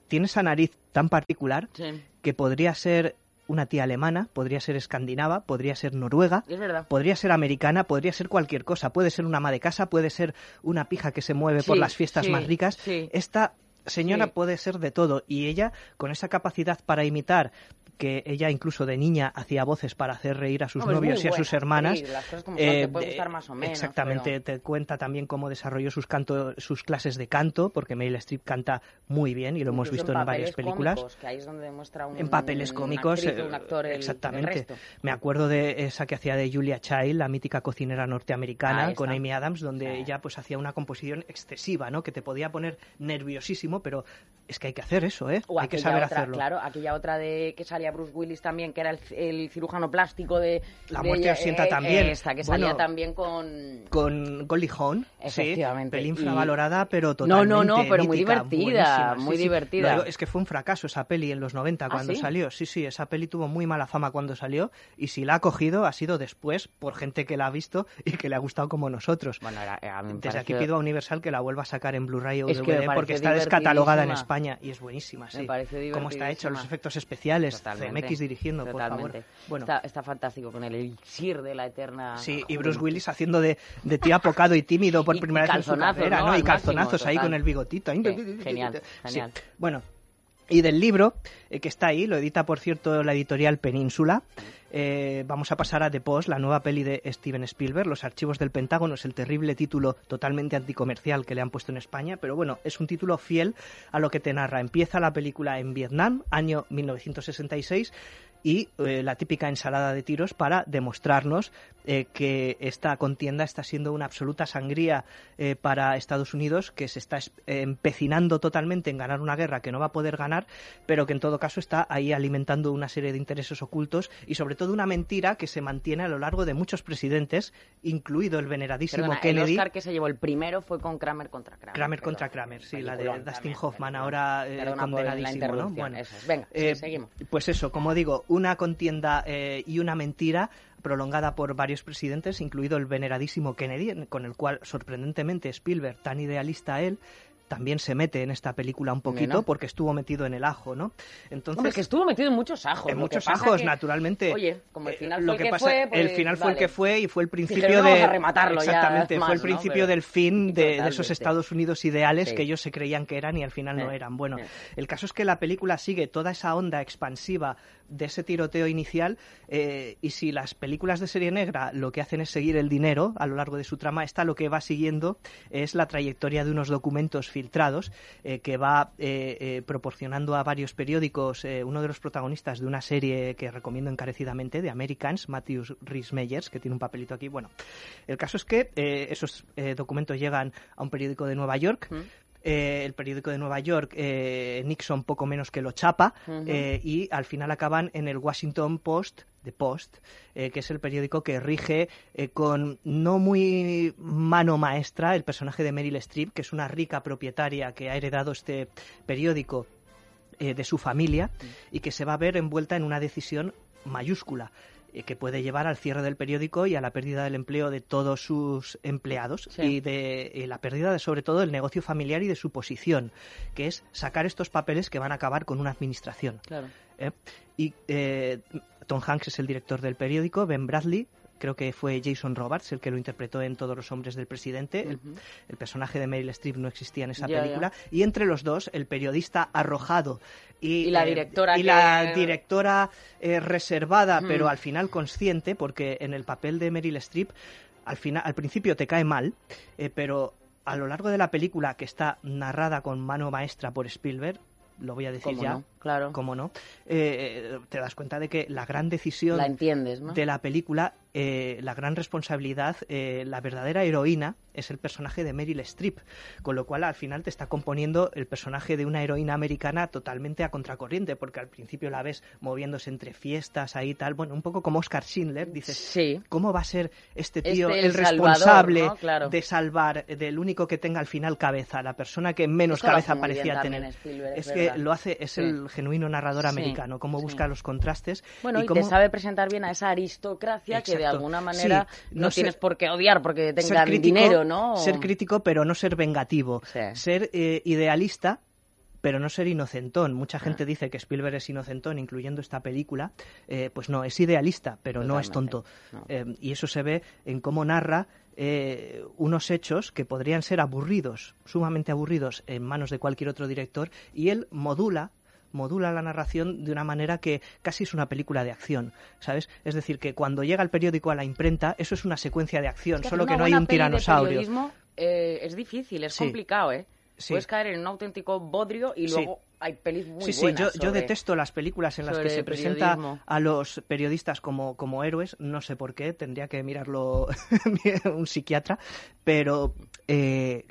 tiene esa nariz tan particular Sí. que podría ser una tía alemana, podría ser escandinava, podría ser noruega, Es verdad. podría ser americana, podría ser cualquier cosa. Puede ser una ama de casa, puede ser una pija que se mueve por las fiestas sí, más ricas. Esta señora puede ser de todo y ella, con esa capacidad para imitar que ella incluso de niña hacía voces para hacer reír a sus novios y a buena sus hermanas. actriz, las cosas como son, te puede gustar más o menos, Exactamente, te cuenta también cómo desarrolló sus canto, sus clases de canto, porque Meryl Streep canta muy bien y lo hemos visto en, varias películas. cómicos, que ahí es donde demuestra un- en papeles cómicos, actriz eh, un actor el- el exactamente. resto. Me acuerdo de esa que hacía de Julia Child, la mítica cocinera norteamericana, con. Amy Adams, donde ella pues hacía una composición excesiva, ¿no? Que te podía poner nerviosísimo, pero es que hay que hacer eso, ¿eh? O hay que saber otra, hacerlo. Claro, aquella otra de que salía Bruce Willis también, que era el, el cirujano plástico de... La de muerte os sienta eh, también. Esta, que Bueno, salía también con... Con Hawn, sí, Efectivamente, pelín y- infravalorada, pero No, totalmente no, no, pero muy divertida, sí, muy sí. divertida. Es que fue un fracaso esa peli en los 90 ¿Ah, cuando sí? salió. Sí, sí, esa peli tuvo muy mala fama cuando salió y si la ha cogido ha sido después por gente que la ha visto y que le ha gustado como nosotros. Bueno, era- Desde aquí pido a Universal que la vuelva a sacar en Blu-ray o Es DVD porque está descatalogada en. España y es buenísima, sí. Me pareció Cómo está hecho, los efectos especiales, Totalmente, CMX dirigiendo, por favor. totalmente. Bueno, Está, está fantástico con el elixir de la eterna... Sí, y Bruce Willis haciendo de, de tío apocado y tímido por primera y vez en su calzonazos, carrera, ¿no? ¿no? Y Al máximo, calzonazos ahí con el bigotito. Sí, genial, Sí. genial. Bueno, y del libro, eh, que está ahí, lo edita, por cierto, la editorial Península. eh, vamos a pasar a The Post, la nueva peli de Steven Spielberg, Los archivos del Pentágono, es el terrible título totalmente anticomercial que le han puesto en España, pero bueno, es un título fiel a lo que te narra. Empieza la película en Vietnam, año 1966, y eh, la típica ensalada de tiros para demostrarnos eh, que esta contienda está siendo una absoluta sangría eh, para Estados Unidos, que se está es- empecinando totalmente en ganar una guerra que no va a poder ganar, pero que en todo caso está ahí alimentando una serie de intereses ocultos y sobre todo una mentira que se mantiene a lo largo de muchos presidentes, incluido el veneradísimo Perdona, Kennedy. el Oscar que se llevó el primero fue con Kramer contra Kramer. Kramer perdón. contra Kramer, sí, la de Dustin también, Hoffman, ahora eh, la condenadísimo, ¿no? interrupción, eso es. Venga, sí, eh, seguimos. Pues eso, como digo, una contienda eh, y una mentira prolongada por varios presidentes, incluido el veneradísimo Kennedy, en- con el cual, sorprendentemente, Spielberg, tan idealista él, también se mete en esta película un poquito porque estuvo metido en el ajo, ¿no? Entonces, Hombre, que estuvo metido en muchos ajos. en muchos ajos, que- naturalmente. Oye, como el final Eh, fue lo el que que pasa, fue, pues, el final fue el que fue y fue el principio Dijeron, de "Vamos a rematarlo ya exactamente más, fue el principio del fin de, de esos. Estados Unidos ideales Sí. que ellos se creían que eran y al final no eran. Bueno, el caso es que la película sigue toda esa onda expansiva de ese tiroteo inicial eh, y si las películas de serie negra lo que hacen es seguir el dinero a lo largo de su trama, esta lo que va siguiendo es la trayectoria de unos documentos filtrados eh, que va eh, eh, proporcionando a varios periódicos uno de los protagonistas de una serie que recomiendo encarecidamente de Americans, Matthew Rhys Meyers, que tiene un papelito aquí. Bueno, el caso es que esos documentos llegan a un periódico de Nueva York. Eh, el periódico de Nueva York, eh, Nixon poco menos que lo chapa, eh, y al final acaban en el Washington Post, The Post, eh, que es el periódico que rige con no muy mano maestra el personaje de Meryl Streep, que es una rica propietaria que ha heredado este periódico de su familia y que se va a ver envuelta en una decisión mayúscula que puede llevar al cierre del periódico y a la pérdida del empleo de todos sus empleados Sí. y de eh, la pérdida de sobre todo del negocio familiar y de su posición, que es sacar estos papeles que van a acabar con una administración. Claro. ¿eh? Y eh, Tom Hanks es el director del periódico, Ben Bradley, creo que fue Jason Roberts el que lo interpretó en Todos los hombres del presidente. El- personaje de Meryl Streep no existía en esa Ya, película. Y entre los dos, el periodista arrojado y, Y la eh, directora y que- la directora eh, reservada, pero al final consciente, porque en el papel de Meryl Streep al final, al principio te cae mal, eh, pero a lo largo de la película que está narrada con mano maestra por Spielberg, lo voy a decir ¿Cómo ya, no? Claro. cómo no, eh, te das cuenta de que la gran decisión La entiendes, ¿no? de la película, eh, la gran responsabilidad, eh, la verdadera heroína es el personaje de Meryl Streep, con lo cual al final te está componiendo el personaje de una heroína americana totalmente a contracorriente, porque al principio la ves moviéndose entre fiestas ahí tal, bueno, un poco como Oscar Schindler, dices, ¿cómo va a ser este tío Este, el el, salvador, responsable ¿no? Claro. de salvar, del único que tenga al final cabeza, la persona que menos cabeza parecía tener? Spielberg, es es que lo hace, es Sí. el genuino narrador Sí, americano, cómo sí. busca los contrastes Bueno, y, cómo... te sabe presentar bien a esa aristocracia que de alguna manera Sí, no, no ser- tienes por qué odiar porque tengan crítico- dinero, ¿no? Ser crítico, pero no ser vengativo. Ser eh, idealista, pero no ser inocentón. Mucha gente dice que Spielberg es inocentón, incluyendo esta película. Eh, pues no, es idealista, pero no es tonto. Eh, y eso se ve en cómo narra eh, unos hechos que podrían ser aburridos, sumamente aburridos en manos de cualquier otro director, y él modula modula la narración de una manera que casi es una película de acción, ¿sabes? Es decir, que cuando llega el periódico a la imprenta, eso es una secuencia de acción, Es que solo que no hay un tiranosaurio. periodismo, eh, es difícil, es Sí. complicado, ¿eh? Sí. Puedes caer en un auténtico bodrio y Sí. luego hay pelis muy sí, sí, buenas yo, yo sobre- detesto las películas en las que se presenta a los periodistas como, como héroes, no sé por qué, tendría que mirarlo un psiquiatra, pero eh,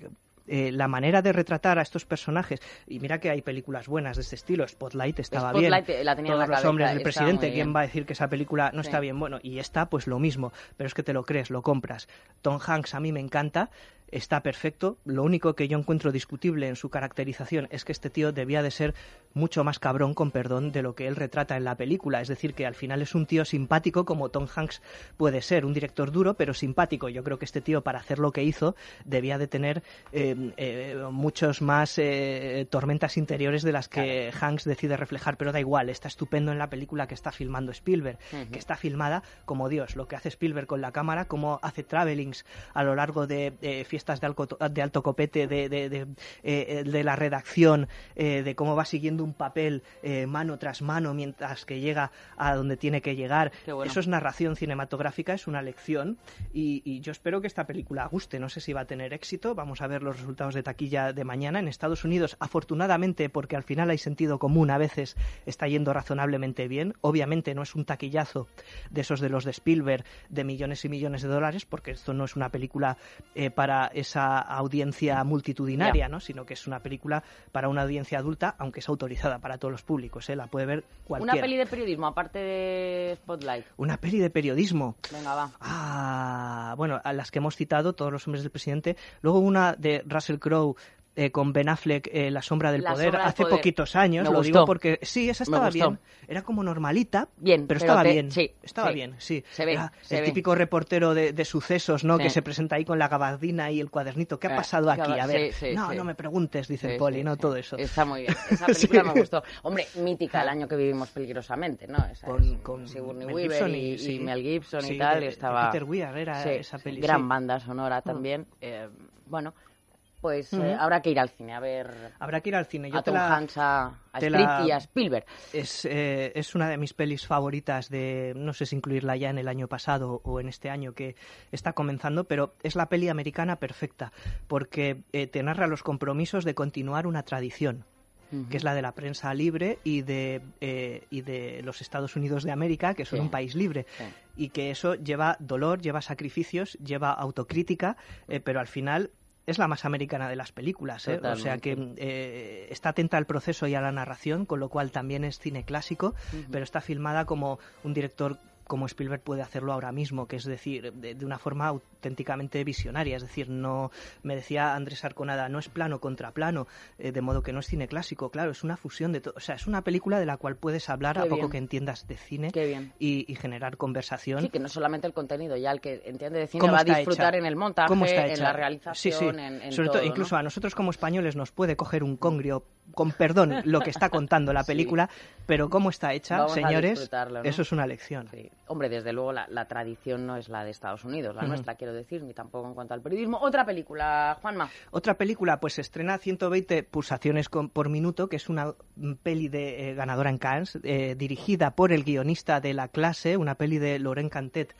eh, la manera de retratar a estos personajes, y mira que hay películas buenas de este estilo, Spotlight estaba Spotlight, bien, eh, la tenía en todos la los hombres del está presidente, ¿quién va a decir que esa película no Sí. está bien? Bueno, y esta pues lo mismo, pero es que te lo crees, lo compras. Tom Hanks a mí me encanta, está perfecto. Lo único que yo encuentro discutible en su caracterización es que este tío debía de ser mucho más cabrón, con perdón, de lo que él retrata en la película. Es decir, que al final es un tío simpático como Tom Hanks puede ser, un director duro, pero simpático. Yo creo que este tío, para hacer lo que hizo, debía de tener eh, eh, muchos más eh, tormentas interiores de las que Hanks decide reflejar, pero da igual, está estupendo en la película que está filmando Spielberg, que está filmada como Dios, lo que hace Spielberg con la cámara, como hace travelings a lo largo de eh, fiestas de, alco- de alto copete, de, de, de, eh, de la redacción, eh, de cómo va siguiendo un papel eh, mano tras mano mientras que llega a donde tiene que llegar. Bueno. Eso es narración cinematográfica, es una lección y, y yo espero que esta película guste. No sé si va a tener éxito, vamos a ver los resultados de taquilla de mañana. En Estados Unidos, afortunadamente, porque al final hay sentido común, a veces está yendo razonablemente bien. Obviamente no es un taquillazo de esos de los de Spielberg de millones y millones de dólares, porque esto no es una película eh, para esa audiencia multitudinaria. ¿no? sino que es una película para una audiencia adulta, aunque es autorizada para todos los públicos. ¿eh? La puede ver cualquiera. Una peli de periodismo, aparte de Spotlight. Una peli de periodismo. Venga, va. Ah, bueno, a las que hemos citado, todos los hombres del presidente. Luego una de Russell Crowe. Eh, con Ben Affleck, eh, La sombra del La poder, sombra del hace poder. poquitos años, Me lo gustó. digo porque sí, esa estaba bien, era como normalita, Bien, pero, pero estaba te- bien, sí, estaba sí. bien, sí. Se ve, Era se el ve. típico reportero de, de sucesos, ¿no? Sí. Que se presenta ahí con la gabardina y el cuadernito. ¿Qué ha Eh, pasado aquí? A ver, no, no me preguntes, dice el poli, no todo eso. Está muy bien. Esa película me gustó. Hombre, mítica el año que vivimos peligrosamente, ¿no? Esa Con- es, con Sigourney Weaver y, y- y sí. Mel Gibson y tal. de- estaba... Peter Weir era esa peli, Gran banda sonora Mm. también. Eh, bueno, pues eh, habrá que ir al cine a ver Habrá que ir al cine. Yo a te Tom la- a, a te Script la- y a Spielberg. Es, eh, es una de mis pelis favoritas de, no sé si incluirla ya en el año pasado o en este año que está comenzando, pero es la peli americana perfecta, porque eh, te narra los compromisos de continuar una tradición que es la de la prensa libre y de, eh, y de los Estados Unidos de América, que son Sí. un país libre. Sí. Y que eso lleva dolor, lleva sacrificios, lleva autocrítica, eh, pero al final es la más americana de las películas. ¿eh? O sea que eh, está atenta al proceso y a la narración, con lo cual también es cine clásico, pero está filmada como un director como Spielberg puede hacerlo ahora mismo, que es decir, de, de una forma auténticamente visionaria. Es decir, no me decía Andrés Arconada, no es plano contra plano, eh, de modo que no es cine clásico, claro, es una fusión de todo. O sea, es una película de la cual puedes hablar Qué a poco que entiendas de cine y, y generar conversación. Sí, que no solamente el contenido, ya el que entiende de cine ¿Cómo va a disfrutar hecha? en el montaje, ¿Cómo está en la Sí, realización, sí. en, en Sobre todo, todo, incluso a nosotros como españoles nos puede coger un congrio, con perdón, lo que está contando la Sí. película, pero cómo está hecha, Vamos señores, eso es una lección. Sí. Hombre, desde luego la, la tradición no es la de Estados Unidos, la nuestra quiero decir, ni tampoco en cuanto al periodismo. Otra película, Juanma. Otra película, pues se estrena 120 pulsaciones con- por minuto, que es una peli de eh, ganadora en Cannes, eh, dirigida por el guionista de La Clase, una peli de Laurent Cantet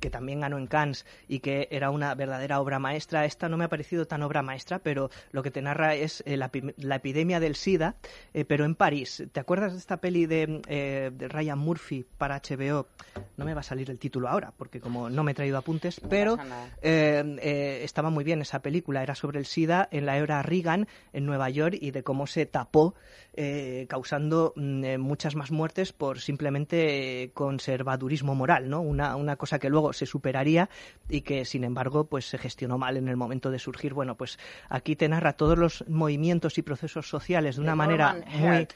que también ganó en Cannes y que era una verdadera obra maestra. Esta no me ha parecido tan obra maestra, pero lo que te narra es eh, la, la epidemia del SIDA, eh, pero en París. ¿Te acuerdas de esta peli de, eh, de Ryan Murphy para HBO? No me va a salir el título ahora, porque como no me he traído apuntes, pero estaba muy bien esa película. Era sobre el SIDA en la era Reagan en Nueva York y de cómo se tapó, eh, causando mm, eh, muchas más muertes por simplemente eh, conservadurismo moral, ¿no? Una, una cosa que luego se superaría y que, sin embargo, pues se gestionó mal en el momento de surgir. Bueno, pues aquí te narra todos los movimientos y procesos sociales de una manera muy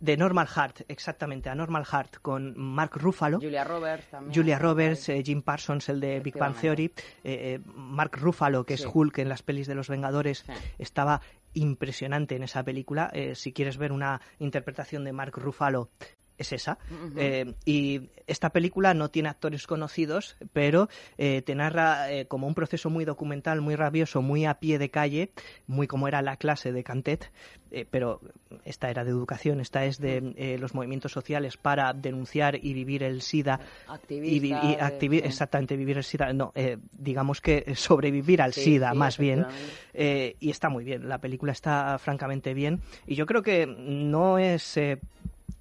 de Normal Heart, exactamente, a Normal Heart con Mark Ruffalo. Julia Roberts también. Julia Roberts, eh, Jim Parsons, el de Big Bang Theory, eh, eh, Mark Ruffalo, que Sí. es Hulk en las pelis de los Vengadores, Sí. estaba impresionante en esa película. Eh, si quieres ver una interpretación de Mark Ruffalo, es esa. Eh, y esta película no tiene actores conocidos, pero eh, te narra eh, como un proceso muy documental, muy rabioso, muy a pie de calle, muy como era la clase de Cantet, pero esta era de educación, esta es de los movimientos sociales para denunciar y vivir el SIDA. Activista y, y activi-. Exactamente, vivir el SIDA. No, digamos que sobrevivir al Sí, SIDA, sí, más bien. y está muy bien, la película está francamente bien. Y yo creo que no es.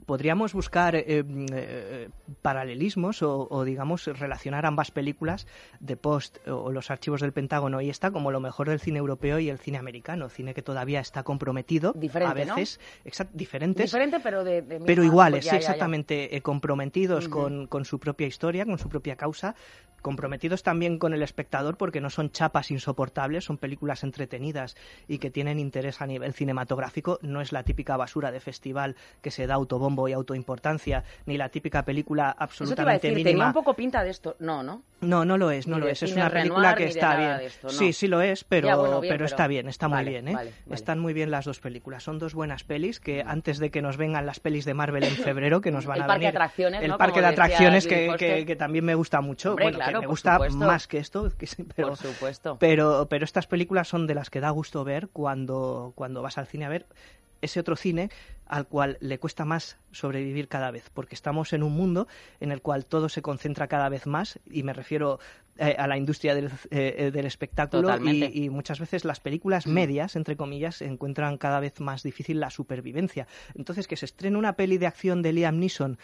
Podríamos buscar eh, mm, eh, paralelismos o, o, digamos, relacionar ambas películas de Post o Los Archivos del Pentágono y esta como lo mejor del cine europeo y el cine americano, cine que todavía está comprometido Diferente, a ¿no? veces, exact- diferentes, Diferente, pero de, de pero iguales, ya, sí, ya, ya. exactamente, eh, comprometidos con, con su propia historia, con su propia causa, comprometidos también con el espectador porque no son chapas insoportables, son películas entretenidas y que tienen interés a nivel cinematográfico, no es la típica basura de festival que se da autobombo y autoimportancia, ni la típica película Eso te absolutamente decir, tenía mínima. un poco pinta de esto. No, ¿no? No, no lo es, no Ni lo de es. Es una película Renoir, que está bien. de esto, no. Sí, sí lo es, pero, Ya, bueno, bien, pero pero- está bien, está muy bien. ¿eh? vale, vale. Están muy bien las dos películas. Son dos buenas pelis que antes de que nos vengan las pelis de Marvel en febrero, que nos van El a parque de venir. atracciones, El ¿no? parque Como de atracciones que, que, que también me gusta mucho. Hombre, bueno, claro, que me gusta supuesto. más que esto. que sí, pero, Por supuesto. pero, pero estas películas son de las que da gusto ver cuando, cuando vas al cine a ver ese otro cine al cual le cuesta más sobrevivir cada vez, porque estamos en un mundo en el cual todo se concentra cada vez más, y me refiero eh, a la industria del, eh, del espectáculo, y, y muchas veces las películas medias, entre comillas, encuentran cada vez más difícil la supervivencia. Entonces, que se estrene una peli de acción de Liam Neeson,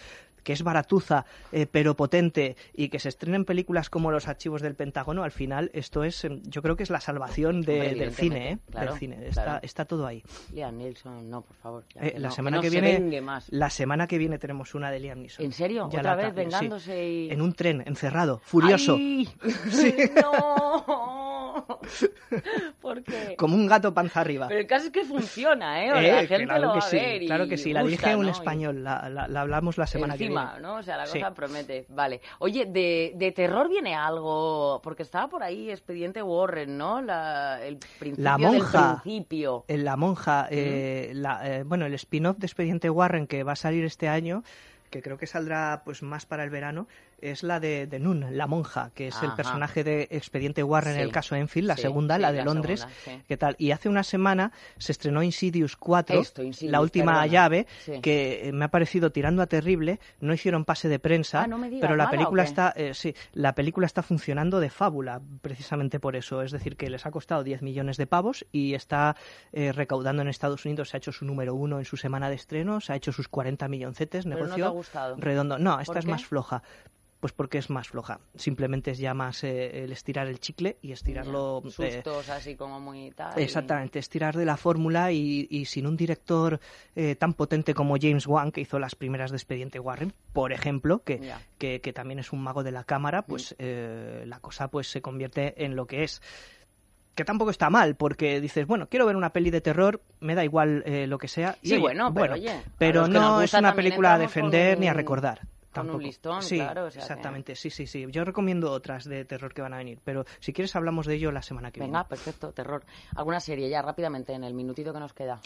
que es baratuza, eh, pero potente, y que se estrenen películas como Los Archivos del Pentágono, al final esto es, eh, yo creo que es la salvación de- Hombre, del cine, ¿eh? claro, del cine. Está, claro. está todo ahí. Liam Neeson, no, por favor. Eh, que la no, semana no que, viene más. la semana que viene tenemos una de Liam Neeson. ¿En serio? Ya ¿Otra vez sí. vengándose y...? En un tren, encerrado, furioso. ¡Ay! ¡No! ¿Por qué? Como un gato panza arriba. Pero el caso es que funciona, ¿eh? Eh, la gente claro lo que va a sí, ver y claro que sí. La gusta, dije en ¿no? Español, la, la- la hablamos la semana Encima, que viene. ¿no? O sea, la Sí. cosa promete. Vale. Oye, de, de terror viene algo, porque estaba por ahí Expediente Warren, ¿no? La, el principio La monja. del principio. En La Monja, eh, la- eh, bueno, el spin-off de Expediente Warren que va a salir este año, que creo que saldrá pues más para el verano, es la de, de Nun, la monja, que es el personaje de Expediente Warren en el caso Enfield, la Sí, segunda, sí, la de la Londres. segunda, sí. ¿Qué tal? Y hace una semana se estrenó Insidious 4, Esto, Insidious, la última perdona. llave, Sí. que eh, me ha parecido tirando a terrible. No hicieron pase de prensa, Ah, no me digas, pero la ¿mala o película está, eh, sí, la película está funcionando de fábula, precisamente por eso. Es decir, que les ha costado 10 millones de pavos y está eh, recaudando en Estados Unidos. Se ha hecho su número uno en su semana de estreno, se ha hecho sus 40 milloncetes, Pero no negocio te ha gustado. redondo. No, ¿Por esta es qué? más floja. Pues porque es más floja. Simplemente es ya más eh, el estirar el chicle y estirarlo. eh, Sustos así como muy tal. Exactamente, estirar de la fórmula y, y sin un director eh, tan potente como James Wan, que hizo las primeras de Expediente Warren, por ejemplo, que, que, que también es un mago de la cámara, pues eh, la cosa pues se convierte en lo que es. Que tampoco está mal, porque dices, bueno, quiero ver una peli de terror, me da igual eh, lo que sea. Sí, bueno, pero oye, a pero no es una película a defender ni a un- recordar. con un Tampoco. listón, sí, claro, o sea que- exactamente, sí, sí, sí. Yo recomiendo otras de terror que van a venir, pero si quieres hablamos de ello la semana que Venga, viene. perfecto, terror. ¿Alguna serie ya rápidamente en el minutito que nos queda?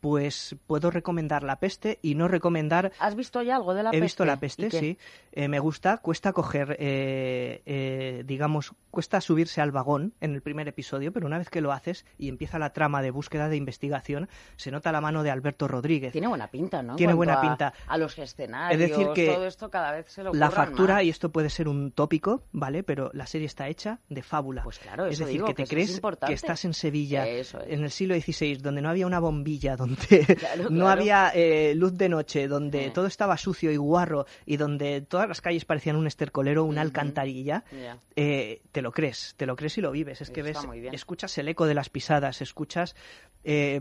Pues puedo recomendar La Peste y no recomendar ¿Has visto ya algo de la He peste? visto La ¿Y Peste, sí. Eh, me gusta. Cuesta coger, eh, eh, digamos, cuesta subirse al vagón en el primer episodio, pero una vez que lo haces y empieza la trama de búsqueda de investigación, se nota la mano de Alberto Rodríguez. Tiene buena pinta, ¿no? En Tiene buena a- pinta. A los escenarios, Es decir que todo esto cada vez se lo La factura, más. y esto puede ser un tópico, ¿vale? Pero la serie está hecha de fábula. Pues claro, es eso decir, digo, que que te es crees que estás en Sevilla, Eso es. en el siglo XVI, donde no había una bombilla, donde Claro, no había eh, luz de noche, donde Sí. todo estaba sucio y guarro, y donde todas las calles parecían un estercolero, una alcantarilla. Ya. eh, te lo crees, te lo crees y lo vives. Es que ves, escuchas el eco de las pisadas, escuchas, eh,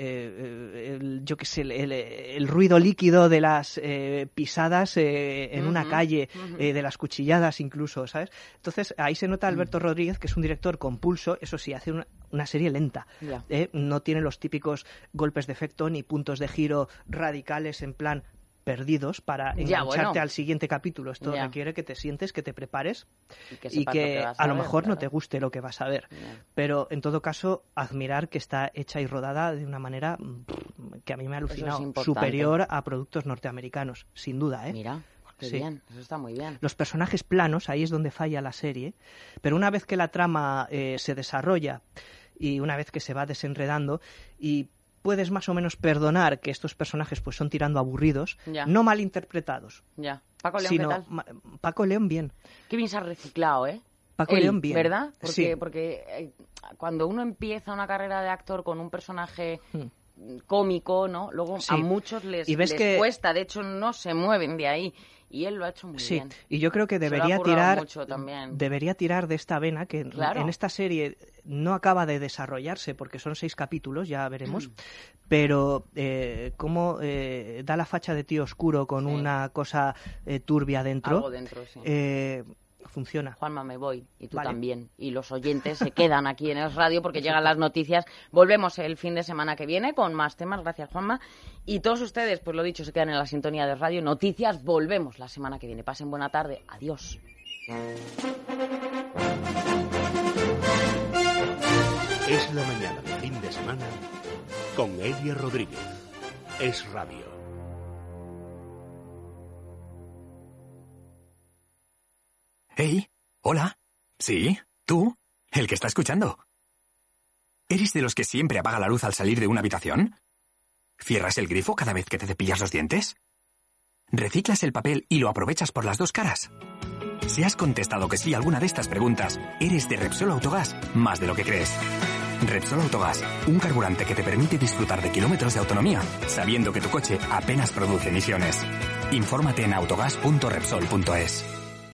el- yo qué sé, el, el- el ruido líquido de las pisadas en una Ujú, calle, eh, de las cuchilladas incluso, ¿sabes? Entonces ahí se nota Mm. Alberto Rodríguez, que es un director con pulso, eso sí, hace una, una serie lenta. No tiene los típicos golpes de efecto ni puntos de giro radicales en plan perdidos para Ya, engancharte bueno. al siguiente capítulo. Esto Ya. requiere que te sientes, que te prepares Y que y lo a a lo ver, mejor no te guste lo que vas a ver. Pero en todo caso, admirar que está hecha y rodada de una manera mm, que a mí me ha es alucinado, superior a productos norteamericanos, sin duda. ¿eh? Mira, qué Sí. bien, eso está muy bien. Los personajes planos, ahí es donde falla la serie, pero una vez que la trama eh, se desarrolla y una vez que se va desenredando y puedes más o menos perdonar que estos personajes pues son tirando aburridos, Ya. no mal interpretados, Ya. Paco León, sino ¿qué tal? ma- Paco León bien. Qué bien se ha reciclado, ¿eh? Paco Él, León bien. ¿Verdad? Porque, Sí. porque eh, cuando uno empieza una carrera de actor con un personaje Hmm. cómico, ¿no? Luego Sí. a muchos les, Y ves les que- cuesta, de hecho no se mueven de ahí. Y él lo ha hecho muy Sí, bien. y yo creo que debería tirar mucho también. debería tirar de esta vena que en- Claro. en esta serie no acaba de desarrollarse porque son seis capítulos, ya veremos, Mm. pero eh, cómo eh, da la facha de tío oscuro con una cosa eh, turbia dentro, Algo dentro, sí. Funciona. Juanma, me voy. Y tú Vale. también. Y los oyentes se quedan aquí en el radio porque llegan las noticias. Volvemos el fin de semana que viene con más temas. Gracias, Juanma. Y todos ustedes, pues lo dicho, se quedan en la sintonía de radio. Noticias, volvemos la semana que viene. Pasen buena tarde. Adiós. Es la mañana de fin de semana con Elia Rodríguez. Es radio. Hey, hola. Sí, tú, el que está escuchando. ¿Eres de los que siempre apaga la luz al salir de una habitación? ¿Cierras el grifo cada vez que te cepillas los dientes? ¿Reciclas el papel y lo aprovechas por las dos caras? Si has contestado que sí a alguna de estas preguntas, eres de Repsol Autogás más de lo que crees. Repsol Autogás, un carburante que te permite disfrutar de kilómetros de autonomía, sabiendo que tu coche apenas produce emisiones. Infórmate en autogás.repsol.es.